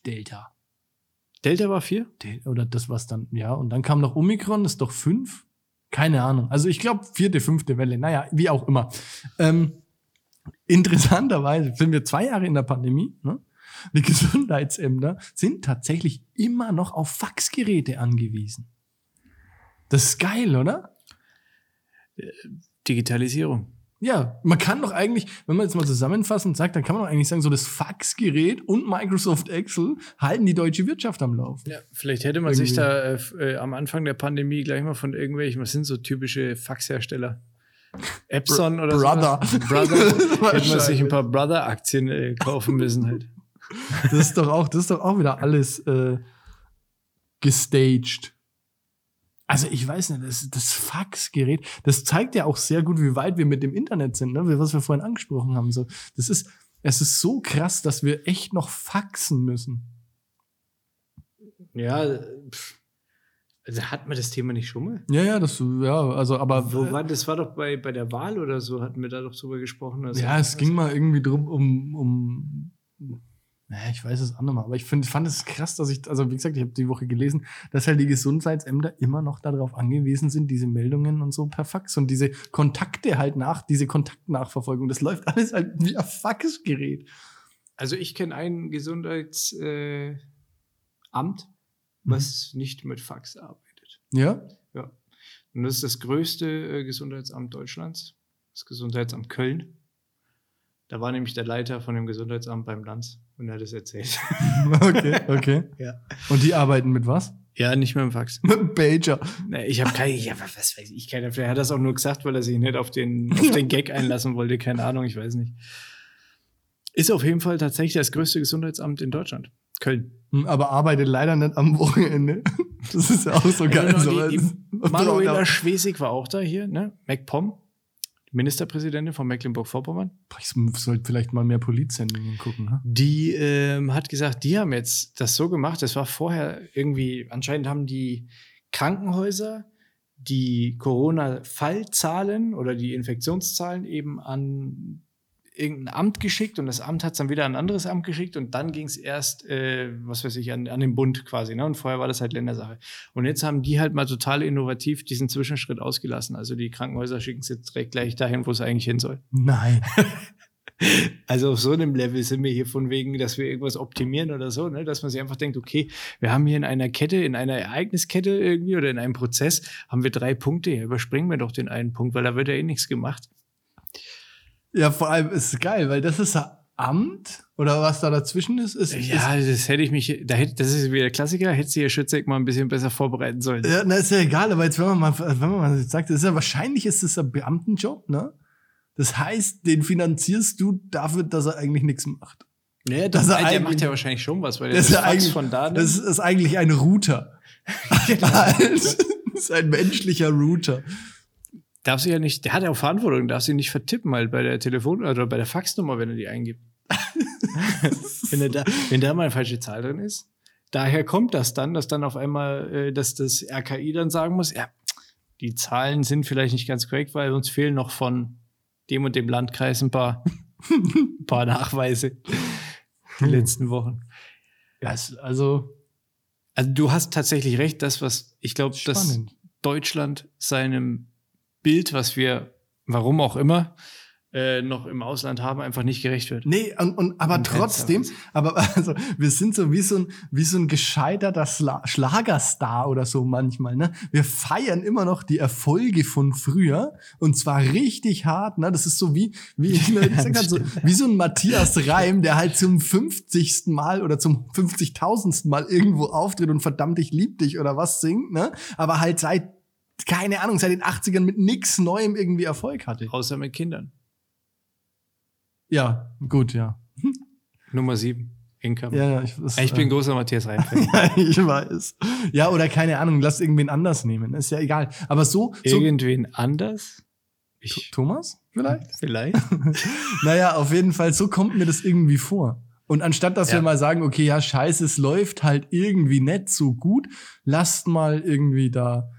Delta. Delta war vier? Del oder das was dann, ja. Und dann kam noch Omikron, ist doch fünf? Keine Ahnung. Also ich glaube vierte, fünfte Welle. Naja, wie auch immer. Ähm, interessanterweise sind wir zwei Jahre in der Pandemie. Ne? Die (laughs) Gesundheitsämter sind tatsächlich immer noch auf Faxgeräte angewiesen. Das ist geil, oder? Digitalisierung. Ja, man kann doch eigentlich, wenn man jetzt mal zusammenfassend sagt, dann kann man doch eigentlich sagen, so das Faxgerät und Microsoft Excel halten die deutsche Wirtschaft am Laufen. Ja, vielleicht hätte man sich Irgendwie. da äh, äh, am Anfang der Pandemie gleich mal von irgendwelchen, was sind so typische Faxhersteller? Epson oder so. Brother. Brother. (laughs) hätte man sich ein paar Brother-Aktien äh, kaufen müssen halt. Das ist doch auch, das ist doch auch wieder alles äh, gestaged. Also ich weiß nicht, das, das Faxgerät, das zeigt ja auch sehr gut, wie weit wir mit dem Internet sind, ne? was wir vorhin angesprochen haben. So, das ist, es ist so krass, dass wir echt noch faxen müssen. Ja, pff. also hat man das Thema nicht schon mal? Ja, ja, das, ja, also, aber Wo war, das war doch bei, bei der Wahl oder so, hatten wir da doch drüber gesprochen. Also, ja, es ging mal irgendwie drum um, um naja, ich weiß es auch noch mal, aber ich find, fand es krass, dass ich, also wie gesagt, ich habe die Woche gelesen, dass halt die Gesundheitsämter immer noch darauf angewiesen sind, diese Meldungen und so per Fax und diese Kontakte halt nach, diese Kontaktnachverfolgung, das läuft alles halt via Faxgerät. Also ich kenne einen Gesundheits, äh, Amt, was nicht mit Fax arbeitet. Ja? Ja. Und das ist das größte äh, Gesundheitsamt Deutschlands, das Gesundheitsamt Köln. Da war nämlich der Leiter von dem Gesundheitsamt beim Lanz und er hat es erzählt. (laughs) Okay, okay. (laughs) Ja. Und die arbeiten mit was? Ja, nicht (laughs) mit dem Fax. Mit einem Pager. Nee, ich habe keine, ja, was weiß ich, keine, vielleicht hat er das auch nur gesagt, weil er sich nicht auf den, auf den Gag einlassen wollte, keine Ahnung, ich weiß nicht. Ist auf jeden Fall tatsächlich das größte Gesundheitsamt in Deutschland. Köln. Hm, Aber arbeitet leider nicht am Wochenende. Das ist ja auch so geil. Also so noch die, die was. Manuela Schwesig war auch da hier, ne? MacPom, Ministerpräsidentin von Mecklenburg-Vorpommern. Ich sollte vielleicht mal mehr Polizsendungen gucken. Ha? Die ähm, hat gesagt, die haben jetzt das so gemacht, das war vorher irgendwie, anscheinend haben die Krankenhäuser die Corona-Fallzahlen oder die Infektionszahlen eben an irgendein Amt geschickt und das Amt hat es dann wieder an ein anderes Amt geschickt und dann ging es erst, äh, was weiß ich, an, an den Bund quasi. Ne? Und vorher war das halt Ländersache. Und jetzt haben die halt mal total innovativ diesen Zwischenschritt ausgelassen. Also die Krankenhäuser schicken es jetzt direkt gleich dahin, wo es eigentlich hin soll. Nein. (laughs) Also auf so einem Level sind wir hier von wegen, dass wir irgendwas optimieren oder so, ne? dass man sich einfach denkt, okay, wir haben hier in einer Kette, in einer Ereigniskette irgendwie oder in einem Prozess, haben wir drei Punkte, ja, überspringen wir doch den einen Punkt, weil da wird ja eh nichts gemacht. Ja, vor allem ist es geil, weil das ist ein Amt oder was da dazwischen ist. ist Ja, das hätte ich mich, da hätte, das ist wieder der Klassiker, hätte sie ja Schützek mal ein bisschen besser vorbereiten sollen. ist, ja, na, ist ja egal, aber jetzt, wenn man mal, wenn man mal sagt, das ist ja wahrscheinlich ist es ein Beamtenjob, ne? Das heißt, den finanzierst du dafür, dass er eigentlich nichts macht. Ja, Das das ist der macht ja wahrscheinlich schon was, weil der Das das, ist eigentlich- von da. Das ist, ist eigentlich ein Router. (laughs) (laughs) Genau. das ist ein menschlicher Router. Darf sie ja nicht, der hat ja auch Verantwortung, darf sie nicht vertippen halt bei der Telefon- oder bei der Faxnummer, wenn er die eingibt. (laughs) wenn, er da, wenn da mal eine falsche Zahl drin ist. Daher kommt das dann, dass dann auf einmal, äh, dass das RKI dann sagen muss, ja, die Zahlen sind vielleicht nicht ganz korrekt, weil uns fehlen noch von dem und dem Landkreis ein paar, ein (laughs) paar Nachweise die Hm. letzten Wochen. Ja, also Also du hast tatsächlich recht, das, was ich glaube, dass. Deutschland seinem Bild, was wir, warum auch immer, äh, noch im Ausland haben, einfach nicht gerecht wird. Nee, und, und aber Und trotzdem, aber (laughs) also, wir sind so wie so ein, wie so ein gescheiterter Schla Schlagerstar oder so manchmal, ne? Wir feiern immer noch die Erfolge von früher und zwar richtig hart, ne? Das ist so wie, wie ich (laughs) mir gesagt habe, so, wie so ein Matthias Reim, der halt zum 50. Mal oder zum 50.000. Mal irgendwo auftritt und verdammt, ich lieb dich oder was singt, ne? Aber halt seit, keine Ahnung, seit den 80ern mit nix Neuem irgendwie Erfolg hatte. Außer mit Kindern. Ja, gut, ja. Nummer sieben. Income. Ja, ja, ich, das, Ich bin äh, großer Matthias Reim-Fan. (laughs) Ja, ich weiß. Ja, oder keine Ahnung, lass irgendwen anders nehmen. Ist ja egal. Aber so, so Irgendwen anders? Ich, Thomas vielleicht? (laughs) vielleicht? (laughs) naja, auf jeden Fall, so kommt mir das irgendwie vor. Und anstatt, dass Ja. wir mal sagen, okay, ja, scheiße, es läuft halt irgendwie nicht so gut, lasst mal irgendwie da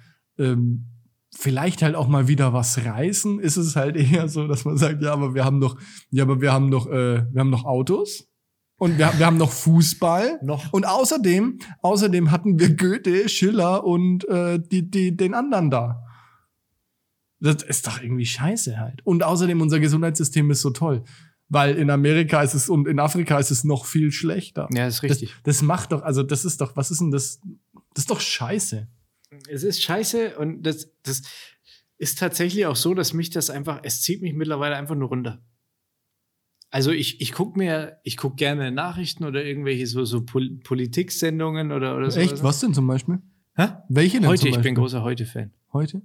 ähm, vielleicht halt auch mal wieder was reißen, ist es halt (laughs) eher so, dass man sagt, ja, aber wir haben doch, ja, aber wir haben doch, äh, wir haben noch Autos und wir, wir haben noch Fußball. (laughs) Noch. Und außerdem, außerdem hatten wir Goethe, Schiller und äh, die, die, den anderen da. Das ist doch irgendwie scheiße halt. Und außerdem, unser Gesundheitssystem ist so toll. Weil in Amerika ist es und in Afrika ist es noch viel schlechter. Ja, ist richtig. Das, das macht doch, also das ist doch, was ist denn das? Das ist doch scheiße. Es ist scheiße und das, das ist tatsächlich auch so, dass mich das einfach, es zieht mich mittlerweile einfach nur runter. Also ich, ich gucke mir, ich gucke gerne Nachrichten oder irgendwelche so, so Pol Politiksendungen oder, oder so. Echt? Was denn zum Beispiel? Hä? Welche denn Heute, ich bin großer Heute-Fan. Heute?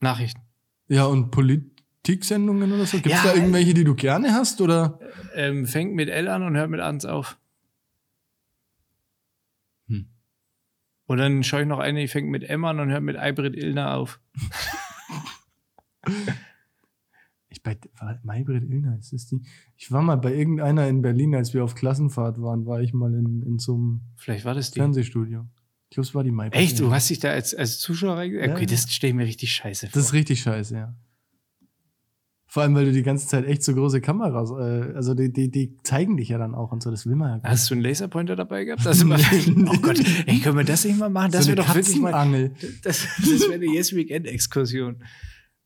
Nachrichten. Ja, und Politiksendungen oder so? Gibt es Ja, da irgendwelche, die du gerne hast? Oder? Ähm, fängt mit L an und hört mit Ans auf. Und dann schaue ich noch eine, die fängt mit M an und hört mit Eibrit Illner auf. (laughs) Ich bei Maybrit Illner, ist das die? Ich war mal bei irgendeiner in Berlin, als wir auf Klassenfahrt waren, war ich mal in, in so einem Vielleicht war das die. Fernsehstudio. Ich glaube, es war die Maybrit. Echt? Du hast dich da als, als Zuschauer reingegangen? Okay, ja. das stelle ich mir richtig scheiße vor. Das ist richtig scheiße, ja. Vor allem, weil du die ganze Zeit echt so große Kameras, äh, also die, die, die zeigen dich ja dann auch und so, das will man ja gar nicht. Hast du einen Laserpointer dabei gehabt? Also (laughs) mal, oh Gott, ey, können wir das nicht mal machen? Das so wäre doch wirklich mal. Das, das wäre eine Yes Weekend Exkursion.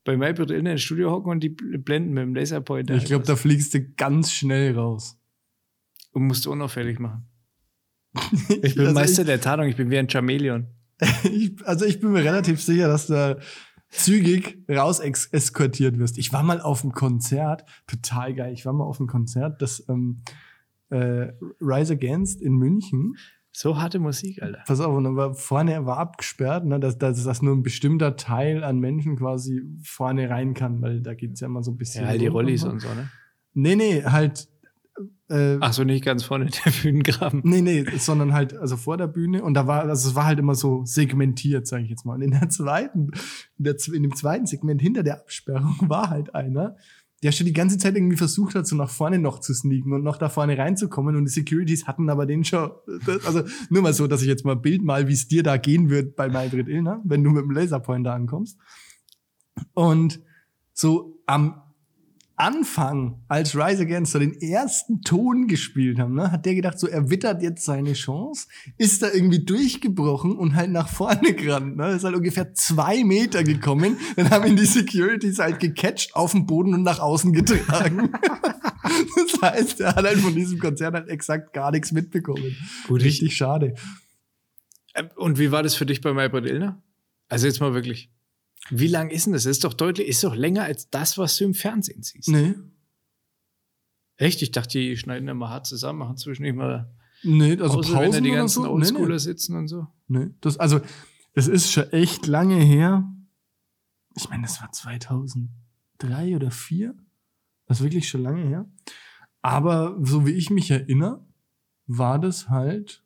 Bei Maybrit Illner ins Studio hocken und die blenden mit dem Laserpointer. Ich glaube, da fliegst du ganz schnell raus. Und musst du unauffällig machen. (laughs) Ich bin Also Meister der Tarnung, ich bin wie ein Chamäleon. (laughs) ich, also ich bin mir relativ sicher, dass du zügig raus eskortiert wirst. Ich war mal auf einem Konzert, total geil. Ich war mal auf einem Konzert, das ähm, äh, Rise Against in München. So harte Musik, Alter. Pass auf, und dann war vorne war abgesperrt, ne, dass, dass, dass nur ein bestimmter Teil an Menschen quasi vorne rein kann, weil da geht's ja immer so ein bisschen. Ja, halt die Rollis und so, ne? Nee, nee, halt. Äh, Ach so, nicht ganz vorne der Bühnengraben. Nee, nee, sondern halt also vor der Bühne und da war also es war halt immer so segmentiert, sage ich jetzt mal. Und in der zweiten in, der, in dem zweiten Segment hinter der Absperrung (laughs) war halt einer, der schon die ganze Zeit irgendwie versucht hat, so nach vorne noch zu sneaken und noch da vorne reinzukommen und die Securities hatten aber den schon (laughs) also nur mal so, dass ich jetzt mal Bild mal, wie es dir da gehen wird bei Maybrit Illner, wenn du mit dem Laserpointer ankommst. Und so am Anfang, als Rise Against so den ersten Ton gespielt haben, ne, hat der gedacht, so er wittert jetzt seine Chance, ist da irgendwie durchgebrochen und halt nach vorne gerannt. Ne, ist halt ungefähr zwei Meter gekommen. Dann haben ihn die Securities halt gecatcht auf den Boden und nach außen getragen. (laughs) das heißt, er hat halt von diesem Konzert halt exakt gar nichts mitbekommen. Gut, ich, Richtig schade. äh, und wie war das für dich bei Maybrit Illner? Also jetzt mal wirklich. Wie lang ist denn das? Das ist doch deutlich, ist doch länger als das, was du im Fernsehen siehst. Nee. Echt? Ich dachte, die schneiden immer hart zusammen, machen zwischendurch mal Nee, also Pause, Pausen wenn da die ganzen so? Nee, nee. Oldschooler sitzen und so. Nee, das, also, das ist schon echt lange her. Ich meine, das war 2003 oder 2004. Das ist wirklich schon lange her. Aber so wie ich mich erinnere, war das halt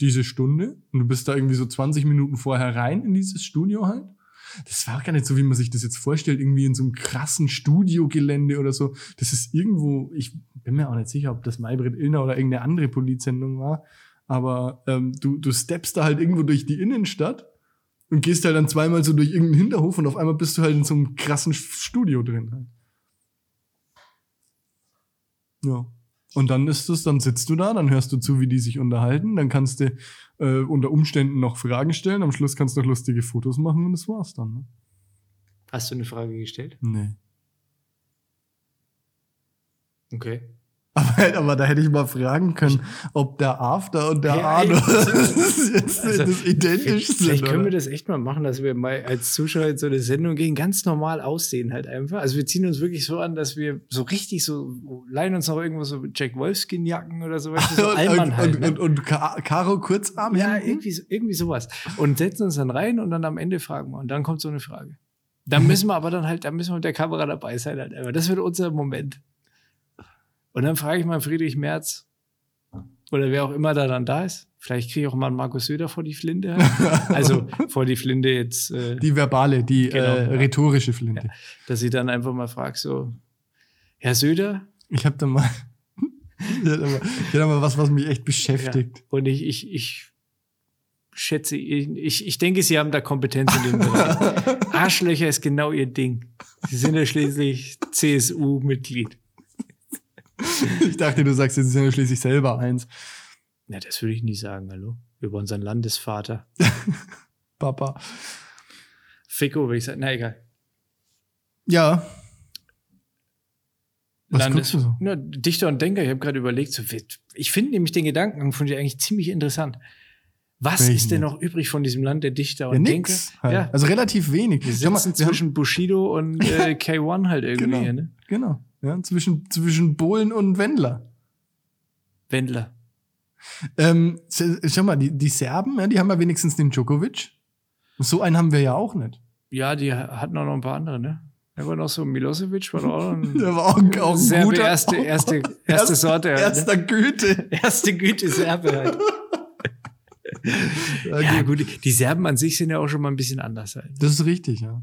diese Stunde. Und du bist da irgendwie so 20 Minuten vorher rein in dieses Studio halt. Das war gar nicht so, wie man sich das jetzt vorstellt, irgendwie in so einem krassen Studiogelände oder so. Das ist irgendwo, ich bin mir auch nicht sicher, ob das Maybrit Illner oder irgendeine andere Polizsendung war. Aber ähm, du, du steppst da halt irgendwo durch die Innenstadt und gehst halt dann zweimal so durch irgendeinen Hinterhof und auf einmal bist du halt in so einem krassen Studio drin. Halt. Ja. Und dann ist es, dann sitzt du da, dann hörst du zu, wie die sich unterhalten, dann kannst du äh, unter Umständen noch Fragen stellen, am Schluss kannst du noch lustige Fotos machen und das war's dann. Ne? Hast du eine Frage gestellt? Nee. Okay. Aber, aber da hätte ich mal fragen können, ob der After und der Ja, Arno (laughs) jetzt Also, das identisch sind. Vielleicht können wir das echt mal machen, dass wir mal als Zuschauer in so eine Sendung gehen, ganz normal aussehen halt einfach. Also wir ziehen uns wirklich so an, dass wir so richtig so, leihen uns noch irgendwo so Jack Wolfskin-Jacken oder so, weißt du, so (laughs) und, Allmann halt. und, ne? und, und Ka- Karo Kurzarm Ja, irgendwie, irgendwie sowas. Und setzen uns dann rein und dann am Ende fragen wir. Und dann kommt so eine Frage. Dann müssen wir aber dann halt, dann müssen wir mit der Kamera dabei sein halt. einfach. Das wird unser Moment. Und dann frage ich mal Friedrich Merz oder wer auch immer da dann da ist. Vielleicht kriege ich auch mal einen Markus Söder vor die Flinte. (laughs) Also vor die Flinte jetzt, äh, Die verbale, die Genau, äh, ja. rhetorische Flinte. dass ich dann einfach mal frage, so, Herr Söder, Ich habe (laughs) da mal, ich hatte mal, ich hatte mal was, was mich echt beschäftigt. und ich, ich, ich schätze, ich, ich denke, Sie haben da Kompetenz in dem Bereich. (laughs) Arschlöcher ist genau Ihr Ding. Sie sind ja schließlich CSU-Mitglied. (laughs) Ich dachte, du sagst, jetzt ja schließlich selber eins. Na, das würde ich nie sagen, hallo. Über unseren Landesvater. (laughs) Papa. Fico, würde ich sagen. Na, egal. Ja. Was Landes du so? Na, Dichter und Denker, ich habe gerade überlegt, so, ich finde nämlich den Gedanken von dir eigentlich ziemlich interessant. Was Welchen ist denn noch übrig von diesem Land der Dichter Ja, und Denker? nix. Halt. Ja, Also relativ wenig. wir mal, sitzen haben- zwischen Bushido und äh, (laughs) K1 halt irgendwie, Genau. hier, ne? Genau. Ja, zwischen, zwischen Bohlen und Wendler. Wendler. Ähm, schau mal, die, die Serben, ja, die haben ja wenigstens den Djokovic. So einen haben wir ja auch nicht. Ja, die hatten auch noch ein paar andere, ne? Da war noch so Milosevic, war doch auch noch ein (laughs) Der war auch, auch ein (laughs) Serbe guter. erste, erste, erste Erst- Sorte. Halt, ne? Erster Güte. (laughs) Erste Güte Serbe halt. Ja, gut, die Serben an sich sind ja auch schon mal ein bisschen anders halt. Das ist richtig, ja.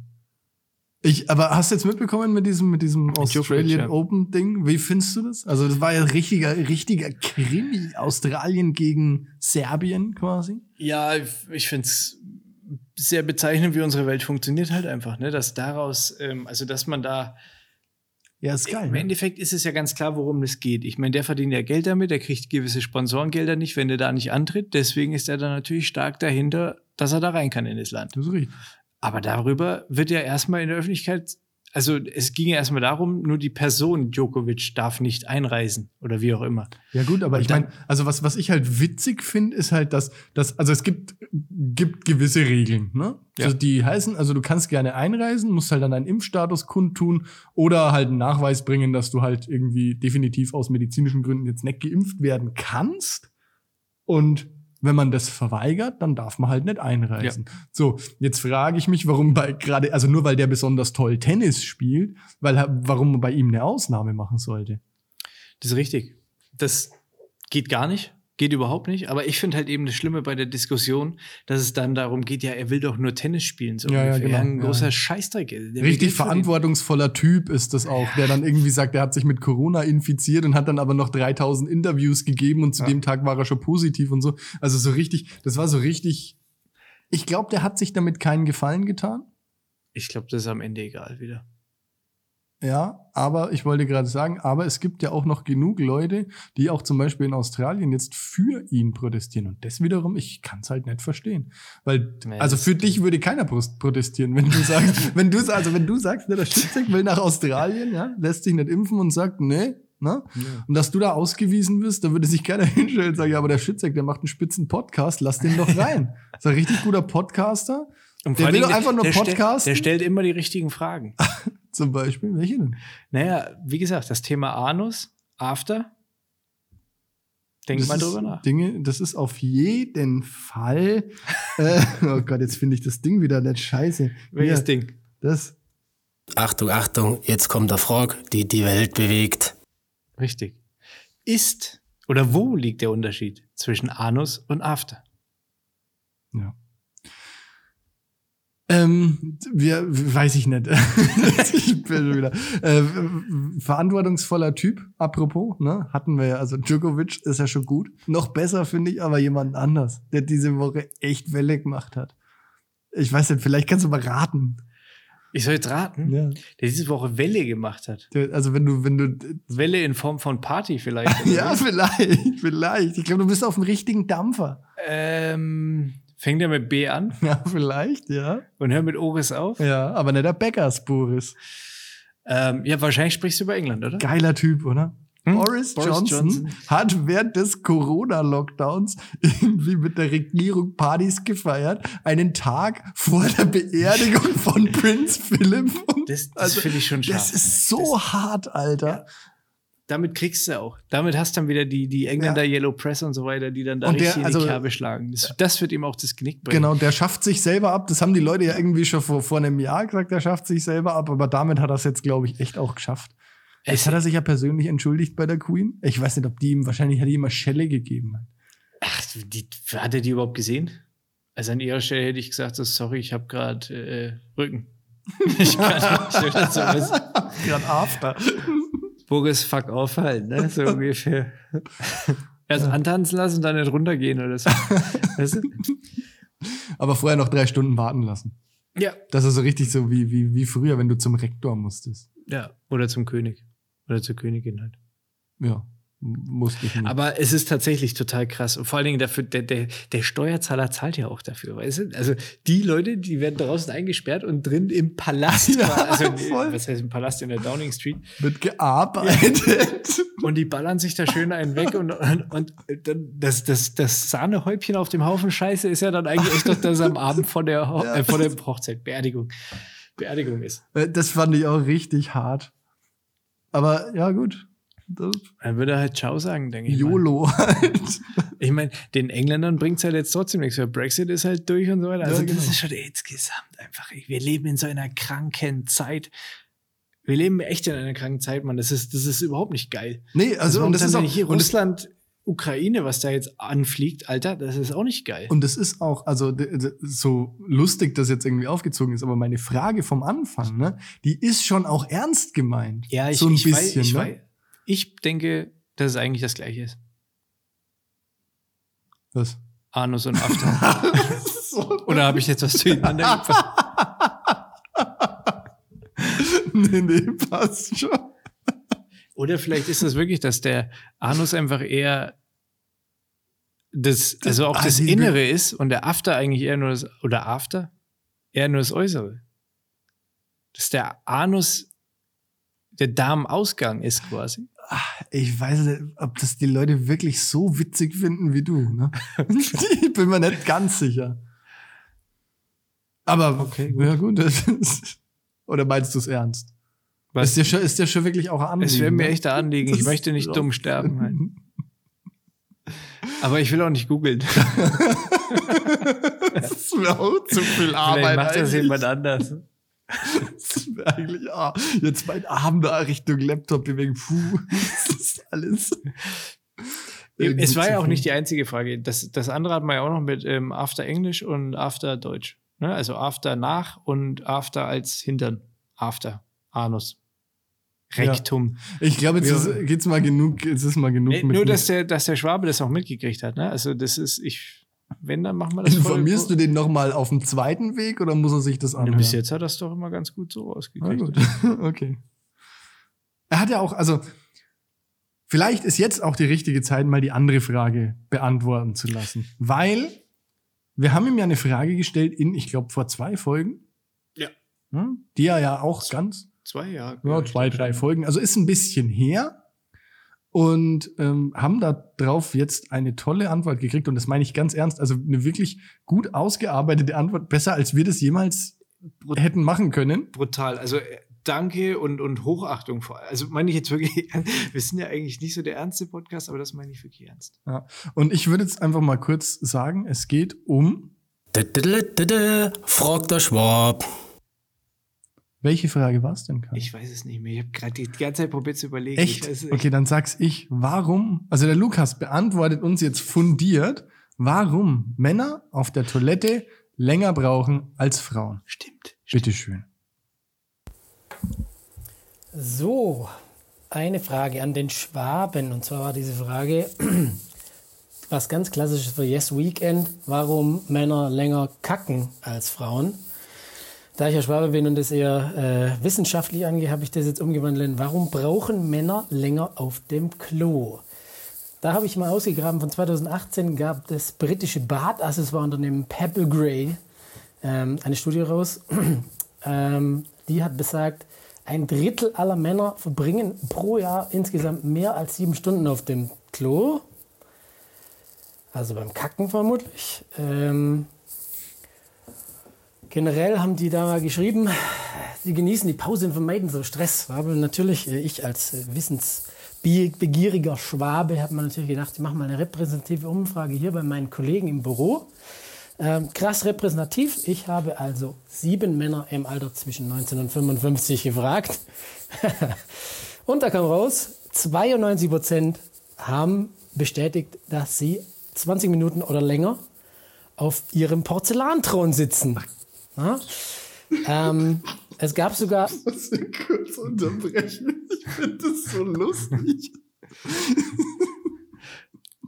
Ich, aber hast du jetzt mitbekommen mit diesem, mit diesem Australian ja. Open Ding? Wie findest du das? Also, das war ja richtiger, richtiger Krimi. Australien gegen Serbien quasi. Ja, ich finde es sehr bezeichnend, wie unsere Welt funktioniert halt einfach, ne? Dass daraus, ähm, also dass man da, Ja, ist geil. im ne? Endeffekt ist es ja ganz klar, worum es geht. Ich meine, der verdient ja Geld damit, der kriegt gewisse Sponsorengelder nicht, wenn er da nicht antritt. Deswegen ist er dann natürlich stark dahinter, dass er da rein kann in das Land. Das ist richtig. Aber darüber wird ja erstmal in der Öffentlichkeit also es ging ja erstmal darum, nur die Person Djokovic darf nicht einreisen oder wie auch immer. Ja gut, aber Und ich meine, also was, was ich halt witzig finde, ist halt, dass, dass also es gibt, gibt gewisse Regeln, ne? Ja. Also die heißen, also du kannst gerne einreisen, musst halt dann deinen Impfstatus kundtun oder halt einen Nachweis bringen, dass du halt irgendwie definitiv aus medizinischen Gründen jetzt nicht geimpft werden kannst. Und wenn man das verweigert, dann darf man halt nicht einreisen. So, jetzt frage ich mich, warum bei gerade, also nur weil der besonders toll Tennis spielt, weil warum man bei ihm eine Ausnahme machen sollte. Das ist richtig. Das geht gar nicht. Geht überhaupt nicht. Aber ich finde halt eben das Schlimme bei der Diskussion, dass es dann darum geht, ja, er will doch nur Tennis spielen. So Ja, ja, ungefähr. genau, ein ja. großer Scheißdreck. Der will Richtig verantwortungsvoller Typ ist das auch, der dann irgendwie sagt, er hat sich mit Corona infiziert und hat dann aber noch 3000 Interviews gegeben und zu Ja. dem Tag war er schon positiv und so. Also so richtig, das war so richtig. Ich glaube, der hat sich damit keinen Gefallen getan. Ich glaube, das ist am Ende egal wieder. Ja, aber ich wollte gerade sagen, aber es gibt ja auch noch genug Leute, die auch zum Beispiel in Australien jetzt für ihn protestieren. Und das wiederum, ich kann es halt nicht verstehen. Weil, also für dich würde keiner protestieren, wenn du sagst, (laughs) wenn du, also wenn du sagst, ne, der Schitzek will nach Australien, ja, lässt sich nicht impfen und sagt, nee, ne? Und dass du da ausgewiesen wirst, da würde sich keiner (laughs) hinstellen und sagen, ja, aber der Schitzek, der macht einen spitzen Podcast, lass den doch rein. Das ist ein richtig guter Podcaster. Und Der will doch einfach nur podcasten. Der stellt immer die richtigen Fragen. (laughs) Zum Beispiel, welche denn? naja, wie gesagt, das Thema Anus, After. Denk Das mal drüber nach. Dinge, das ist auf jeden Fall. äh, (laughs) oh Gott, jetzt finde ich das Ding wieder nicht scheiße. Welches Hier, Ding? Das. Achtung, Achtung, jetzt kommt der Frog, die die Welt bewegt. Richtig. Ist oder wo liegt der Unterschied zwischen Anus und After? Ja. Ähm, wir, weiß ich nicht. (laughs) ich bin schon wieder. Äh, verantwortungsvoller Typ, apropos, ne? Hatten wir ja, also Djokovic ist ja schon gut. Noch besser finde ich aber jemand anders, der diese Woche echt Welle gemacht hat. Ich weiß nicht, vielleicht kannst du mal raten. Ich soll jetzt raten, Ja. der diese Woche Welle gemacht hat. Also wenn du, wenn du Welle in Form von Party vielleicht. (laughs) Ja, wie? vielleicht, vielleicht. Ich glaube, du bist auf dem richtigen Dampfer. Ähm, fängt er mit B an (laughs) Ja, vielleicht, ja. und hört mit Oris auf? Ja, aber nicht der Bäckers, Boris. Ähm, ja, wahrscheinlich sprichst du über England, oder? Geiler Typ, oder? Hm? Boris, Boris Johnson, Johnson. hat während des Corona-Lockdowns (laughs) irgendwie mit der Regierung Partys gefeiert, einen Tag vor der Beerdigung von (laughs) Prinz Philip. Und Das, das Also, finde ich schon scharf. das ist so hart, Alter. Damit kriegst du auch. Damit hast dann wieder die, die Engländer Yellow Press und so weiter, die dann da Und der- richtig in also- die Kerbe schlagen. Das, das wird ihm auch das Genick bringen. Genau, der schafft sich selber ab. Das haben die Leute ja irgendwie schon vor, vor einem Jahr gesagt, der schafft sich selber ab, aber damit hat er es jetzt, glaube ich, echt auch geschafft. Jetzt hat er sich ja persönlich entschuldigt bei der Queen. Ich weiß nicht, ob die ihm, wahrscheinlich hat die ihm mal Schelle gegeben. Ach, die, hat er die überhaupt gesehen? Also an ihrer Stelle hätte ich gesagt, so, sorry, ich habe gerade äh, Rücken. (laughs) ich kann nicht oder sowas. (laughs) Gerade after. Boris, fuck auf halt, ne? So (laughs) ungefähr. Erst antanzen lassen und dann nicht runtergehen oder so. Weißt du? (laughs) Aber vorher noch drei Stunden warten lassen. Ja. Das ist so richtig so wie, wie, wie früher, wenn du zum Rektor musstest. Ja. Oder zum König. Oder zur Königin halt. Ja, musste ich nicht. Aber es ist tatsächlich total krass. Und vor allen Dingen dafür, der, der, der Steuerzahler zahlt ja auch dafür, weißt du? Also die Leute, die werden draußen eingesperrt und drin im Palast. Ja, also, voll. was heißt im Palast in der Downing Street? Wird gearbeitet. Und die ballern sich da schön einen weg und, und, und dann das, das, das Sahnehäubchen auf dem Haufen Scheiße ist ja dann eigentlich echt doch, dass es am Abend vor der, Ja. äh, vor der Hochzeit, Beerdigung, Beerdigung ist. Äh, Das fand ich auch richtig hart. Aber ja, gut. Dann würde er halt Ciao sagen, denke ich. Mal. YOLO halt. (laughs) Ich meine, den Engländern bringt es halt jetzt trotzdem nichts, weil Brexit ist halt durch und so weiter. Also Ja, genau. das ist schon insgesamt einfach. Wir leben in so einer kranken Zeit. Wir leben echt in einer kranken Zeit, Mann. Das ist, das ist überhaupt nicht geil. Nee, also, und das ist auch, hier Russland, Ukraine, was da jetzt anfliegt, Alter, das ist auch nicht geil. und das ist auch, also so lustig, dass jetzt irgendwie aufgezogen ist, aber meine Frage vom Anfang, ne, die ist schon auch ernst gemeint. ja, ich, so ein ich, bisschen, weiß, ich, ne? weiß, ich denke, dass es eigentlich das Gleiche ist. Was? Anus und After. (laughs) (laughs) Oder habe ich jetzt was durcheinander gebracht? (laughs) nee, nee, passt schon. Oder vielleicht ist das wirklich, dass der Anus einfach eher das, also auch das Innere ist und der After eigentlich eher nur das, oder After, eher nur das Äußere. dass der Anus der Darmausgang ist quasi. Ich weiß nicht, ob das die Leute wirklich so witzig finden wie du. Ne? (laughs) ich bin mir nicht ganz sicher. Aber Okay, ja gut. Das (laughs) ist, oder meinst du es ernst? Was? Ist dir schon, ist dir schon wirklich auch ein Anliegen? Es wäre mir ne? echt ein Anliegen. Ich (laughs) möchte nicht dumm sterben. Halt. Aber ich will auch nicht googeln. Das ist mir auch zu viel Vielleicht Arbeit. macht das eigentlich. jemand anders. (laughs) Eigentlich, ah, jetzt mein Arm da Richtung Laptop bewegen. Puh, das ist alles. Es war ja auch nicht die einzige Frage. Das, das andere hat man ja auch noch mit ähm, After Englisch und After Deutsch. Ne? Also After nach und After als Hintern. After. Anus. Rektum. Ich glaube, jetzt Ja. ist, geht's mal genug, jetzt ist mal genug mit nur, dass der, dass der Schwabe das auch mitgekriegt hat. Ne? Also das ist, ich, wenn, dann machen wir das Informierst du den nochmal auf dem zweiten Weg oder muss er sich das Ja, anhören? Bis jetzt hat er es doch immer ganz gut so Ah, rausgekriegt. gut. (laughs) okay. Er hat ja auch, also vielleicht ist jetzt auch die richtige Zeit, mal die andere Frage beantworten zu lassen. Weil wir haben ihm ja eine Frage gestellt in, ich glaube, vor zwei Folgen. Ja. Hm? Die er ja auch ganz Zwei Jahre. ja, zwei, drei Folgen. Also ist ein bisschen her. Und ähm, haben da drauf jetzt eine tolle Antwort gekriegt. Und das meine ich ganz ernst. Also eine wirklich gut ausgearbeitete Antwort. Besser, als wir das jemals hätten machen können. brutal. Also äh, danke und, und Hochachtung vor. Also meine ich jetzt wirklich, (laughs) wir sind ja eigentlich nicht so der ernste Podcast, aber das meine ich wirklich ernst. Und ich würde jetzt einfach mal kurz sagen, es geht um. Fragt der Schwab. Welche Frage war es denn, Kai? Ich weiß es nicht mehr. Ich habe gerade die ganze Zeit probiert zu überlegen. Echt? Ich weiß es Okay, dann sag's ich. Warum? Also der Lukas beantwortet uns jetzt fundiert, warum Männer auf der Toilette länger brauchen als Frauen. Stimmt. Bitteschön. So, eine Frage an den Schwaben. Und zwar war diese Frage, (clears throat) was ganz klassisches für Yes Weekend, warum Männer länger kacken als Frauen. Da ich ja Schwabe bin und das eher äh, wissenschaftlich angehe, habe ich das jetzt umgewandelt. in, Warum brauchen Männer länger auf dem Klo? Da habe ich mal ausgegraben, von 2018 gab das britische Badaccessoire-Unternehmen Pebble Grey ähm, eine Studie raus. (clears throat) ähm, die hat besagt, ein Drittel aller Männer verbringen pro Jahr insgesamt mehr als sieben Stunden auf dem Klo. Also beim Kacken vermutlich. Ähm, generell haben die da mal geschrieben, sie genießen die Pause und vermeiden so Stress. Aber natürlich, äh, ich als äh, wissensbegieriger Schwabe habe mir natürlich gedacht, ich mache mal eine repräsentative Umfrage hier bei meinen Kollegen im Büro. Ähm, krass repräsentativ. Ich habe also sieben Männer im Alter zwischen 19 und 55 gefragt. (laughs) und da kam raus, 92 Prozent haben bestätigt, dass sie 20 Minuten oder länger auf ihrem Porzellanthron sitzen. Ja? Ähm, es gab sogar muss ich kurz unterbrechen. Ich finde das so lustig.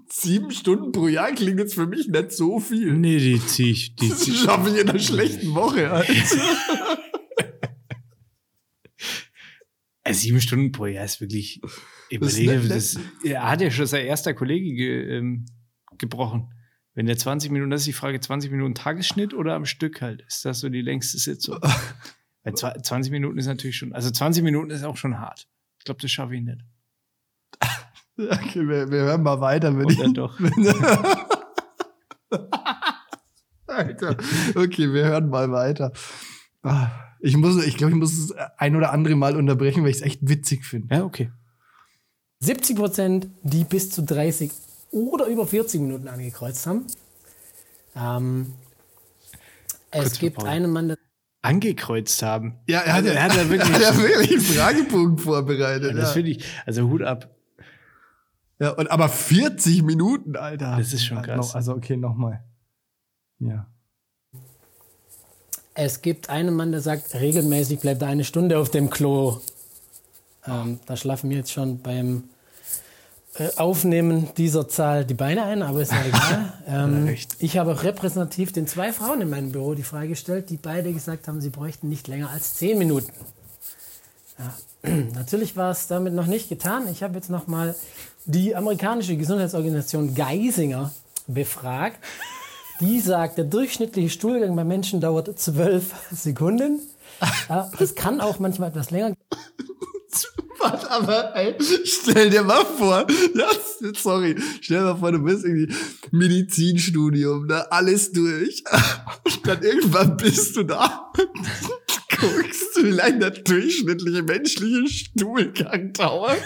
Sieben Stunden pro Jahr klingt jetzt für mich nicht so viel. Nee, die zieh ich. Die Das zieh ich. schaffe ich in einer schlechten Woche. Alter. Äh, sieben Stunden pro Jahr ist wirklich. Überlege, ne? das, er hat ja schon sein erster Kollege ge, ähm, gebrochen. Wenn der 20 Minuten, das ist die Frage, 20 Minuten Tagesschnitt oder am Stück halt? Ist das so die längste Sitzung? (laughs) Weil zwa- 20 Minuten ist natürlich schon, also 20 Minuten ist auch schon hart. Ich glaube, das schaffe ich nicht. (laughs) Okay, wir, wir hören mal weiter, wenn Und ich. dann doch. (laughs) Alter. Okay, wir hören mal weiter. Ah, Ich muss, ich glaube, ich muss es ein oder andere Mal unterbrechen, weil ich es echt witzig finde. Ja, okay. 70 Prozent, die bis zu 30 oder über 40 Minuten angekreuzt haben. Ähm, es gibt einen Mann, der Angekreuzt haben. Ja, er hat, Also, er hat ja wirklich- (laughs) er hat ja wirklich einen Fragebogen vorbereitet. Ja, das Ja, finde ich, also Hut ab. ja, und, aber 40 Minuten, Alter. Das ist schon krass. Also, okay, nochmal. Ja. Es gibt einen Mann, der sagt, regelmäßig bleibt er eine Stunde auf dem Klo. Ähm, da schlafen mir jetzt schon beim Aufnehmen dieser Zahl die Beine ein, aber ist ja egal. (laughs) ähm, ich habe auch repräsentativ den zwei Frauen in meinem Büro die Frage gestellt, die beide gesagt haben, sie bräuchten nicht länger als zehn Minuten. Ja. (clears throat) Natürlich war es damit noch nicht getan. Ich habe jetzt noch mal die amerikanische Gesundheitsorganisation Geisinger befragt. Die sagt, der durchschnittliche Stuhlgang bei Menschen dauert zwölf Sekunden. Das kann auch manchmal etwas länger. Warte, aber ey, stell dir mal vor, ja, sorry, stell dir mal vor, du bist irgendwie Medizinstudium, ne, alles durch. Und dann irgendwann bist du da, guckst du, wie lange der durchschnittliche menschliche Stuhlgang dauert.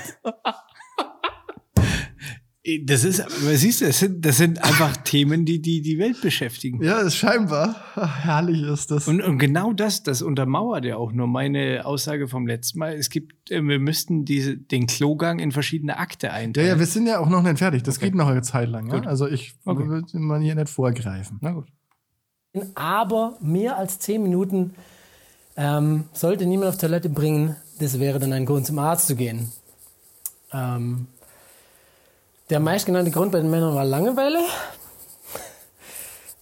Das ist, aber siehst du, das sind, das sind einfach (laughs) Themen, die, die die Welt beschäftigen. Ja, ist scheinbar. Ach, herrlich ist das. Und, und genau das, das untermauert ja auch nur meine Aussage vom letzten Mal. Es gibt, äh, wir müssten diese, den Klogang in verschiedene Akte ja, einteilen. ja, wir sind ja auch noch nicht fertig. Das Okay. geht noch eine Zeit lang. Ja? Also ich Okay. will man hier nicht vorgreifen. Na gut. Aber mehr als zehn Minuten ähm, sollte niemand auf Toilette bringen. Das wäre dann ein Grund, zum Arzt zu gehen. Ähm, der meistgenannte Grund bei den Männern war Langeweile.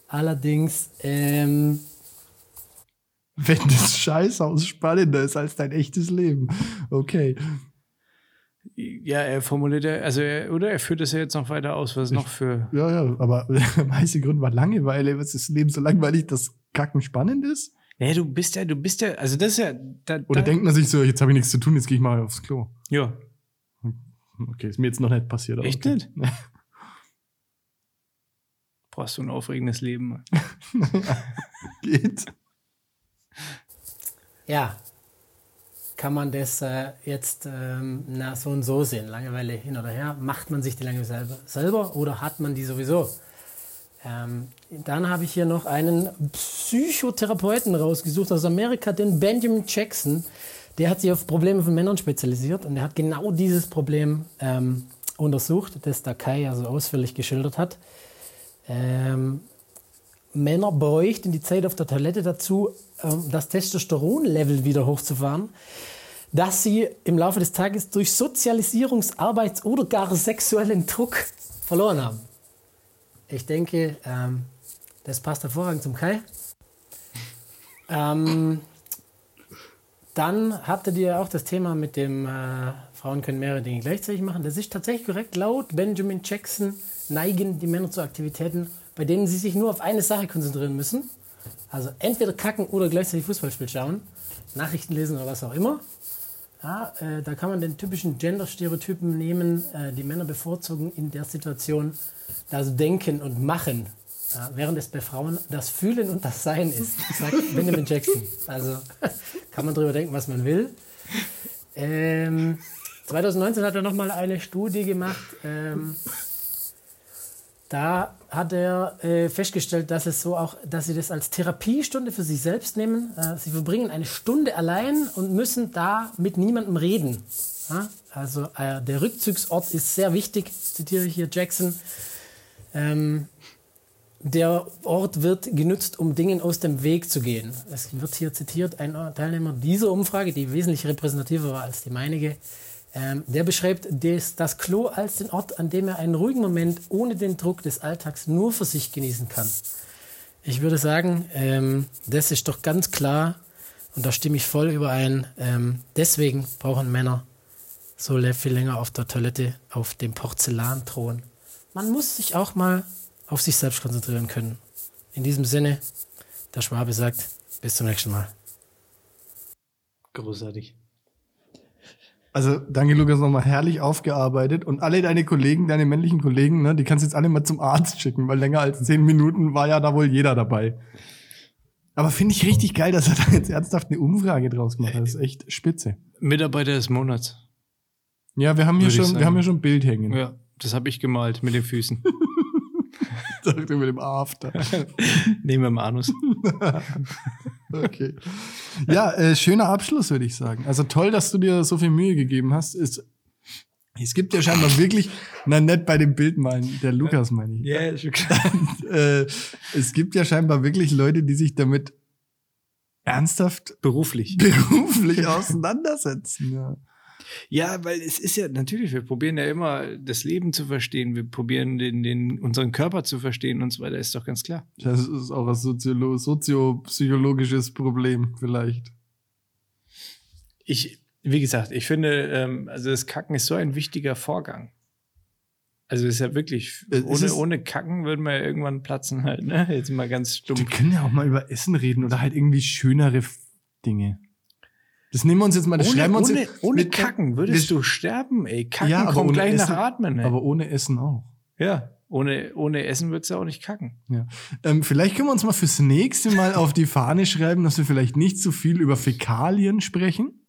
Allerdings, ähm, Wenn das Scheißhaus spannender ist als dein echtes Leben. Okay. Ja, er formuliert ja, also er, oder er führt das ja jetzt noch weiter aus, was es noch für. Ja, ja, aber (laughs) der meiste Grund war Langeweile. Was ist das Leben so langweilig, dass Kacken spannend ist? Nee, du bist ja, du bist ja, also das ist ja. Da, Oder da, denkt man sich so, jetzt habe ich nichts zu tun, jetzt gehe ich mal aufs Klo. Ja, Okay, ist mir jetzt noch nicht passiert. aber Echt okay. nicht? (laughs) brauchst du ein aufregendes Leben. (laughs) Geht. ja, kann man das äh, jetzt ähm, na, so und so sehen. Langeweile hin oder her. Macht man sich die Langeweile selber, selber oder hat man die sowieso? Ähm, dann habe ich hier noch einen Psychotherapeuten rausgesucht aus Amerika, den Benjamin Jackson. Der hat sich auf Probleme von Männern spezialisiert und der hat genau dieses Problem ähm, untersucht, das der Kai ja so ausführlich geschildert hat. Ähm, Männer bräuchten die Zeit auf der Toilette dazu, ähm, das Testosteronlevel wieder hochzufahren, das sie im Laufe des Tages durch Sozialisierungs-, Arbeits- oder gar sexuellen Druck verloren haben. Ich denke, ähm, das passt hervorragend zum Kai. Ähm, dann hattet ihr auch das Thema mit dem äh, Frauen können mehrere Dinge gleichzeitig machen. Das ist tatsächlich korrekt. Laut Benjamin Jackson neigen die Männer zu Aktivitäten, bei denen sie sich nur auf eine Sache konzentrieren müssen. Also entweder kacken oder gleichzeitig Fußballspiel schauen, Nachrichten lesen oder was auch immer. Ja, äh, da kann man den typischen Gender-Stereotypen nehmen. Äh, die Männer bevorzugen in der Situation das Denken und Machen, während es bei Frauen das Fühlen und das Sein ist, sagt Benjamin Jackson. Also kann man darüber denken, was man will. Ähm, 2019 hat er nochmal eine Studie gemacht. Ähm, da hat er äh, festgestellt, dass es so auch, dass sie das als Therapiestunde für sich selbst nehmen. Äh, sie verbringen eine Stunde allein und müssen da mit niemandem reden. Ja? Also äh, der Rückzugsort ist sehr wichtig, zitiere ich hier Jackson. Ähm, der Ort wird genutzt, um Dingen aus dem Weg zu gehen. Es wird hier zitiert, ein Teilnehmer dieser Umfrage, die wesentlich repräsentativer war als die meinige, ähm, der beschreibt des, das Klo als den Ort, an dem er einen ruhigen Moment ohne den Druck des Alltags nur für sich genießen kann. Ich würde sagen, ähm, das ist doch ganz klar und da stimme ich voll überein. Ähm, deswegen brauchen Männer so viel länger auf der Toilette auf dem Porzellanthron. Man muss sich auch mal auf sich selbst konzentrieren können. In diesem Sinne, der Schwabe sagt, bis zum nächsten Mal. Großartig. Also, danke, Lukas, nochmal herrlich aufgearbeitet. Und alle deine Kollegen, deine männlichen Kollegen, ne, die kannst du jetzt alle mal zum Arzt schicken, weil länger als zehn Minuten war ja da wohl jeder dabei. Aber finde ich richtig geil, dass er da jetzt ernsthaft eine Umfrage draus gemacht hat. Das ist echt spitze. Mitarbeiter des Monats. Ja, wir haben hier Würde schon, wir haben hier schon ein Bild hängen. Ja, das habe ich gemalt mit den Füßen. (laughs) (laughs) Sagte mit dem After. (laughs) Nehmen wir mal Anus. (laughs) Okay. Ja, äh, schöner Abschluss, würde ich sagen. Also toll, dass du dir so viel Mühe gegeben hast. Es, es gibt ja scheinbar wirklich, na nicht bei dem Bild malen, der Lukas meine ich. Ja, schon klar. äh, es gibt ja scheinbar wirklich Leute, die sich damit ernsthaft Beruflich. beruflich auseinandersetzen. Ja. Ja, weil es ist ja natürlich, wir probieren ja immer das Leben zu verstehen, wir probieren den, den, unseren Körper zu verstehen und so weiter, ist doch ganz klar. Das ist auch ein soziolo soziopsychologisches Problem vielleicht. Ich, wie gesagt, ich finde, ähm, also das Kacken ist so ein wichtiger Vorgang. Also es ist ja wirklich, Äh, ohne, es- ohne Kacken würden wir ja irgendwann platzen halt, ne? Jetzt mal ganz Wir stumpf. können ja auch mal über Essen reden oder halt irgendwie schönere Dinge. Das nehmen wir uns jetzt mal, das ohne, schreiben wir uns ohne, jetzt ohne mit- Kacken würdest du sterben, ey. Kacken Ja, aber kommt gleich Essen- nach Atmen. Ey. Aber ohne Essen auch. ja, ohne, ohne Essen würdest du auch nicht kacken. Ja. Ähm, vielleicht können wir uns mal fürs nächste Mal auf die Fahne schreiben, dass wir vielleicht nicht so viel über Fäkalien sprechen,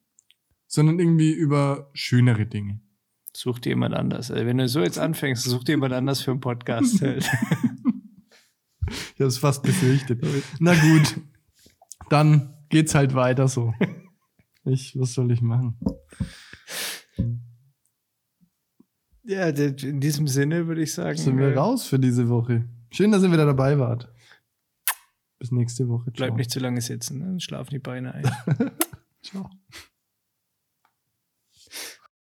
sondern irgendwie über schönere Dinge. Such dir jemand anders. Also wenn du so jetzt anfängst, such dir jemand anders für einen Podcast. halt. (laughs) Ich habe es fast befürchtet. Na gut, dann geht's halt weiter so. (laughs) Ich, was soll ich machen? ja, in diesem Sinne würde ich sagen. Sind wir äh, raus für diese Woche. Schön, dass ihr wieder dabei wart. Bis nächste Woche. Bleib nicht zu lange sitzen, dann schlafen die Beine ein. (laughs) (laughs) Ciao.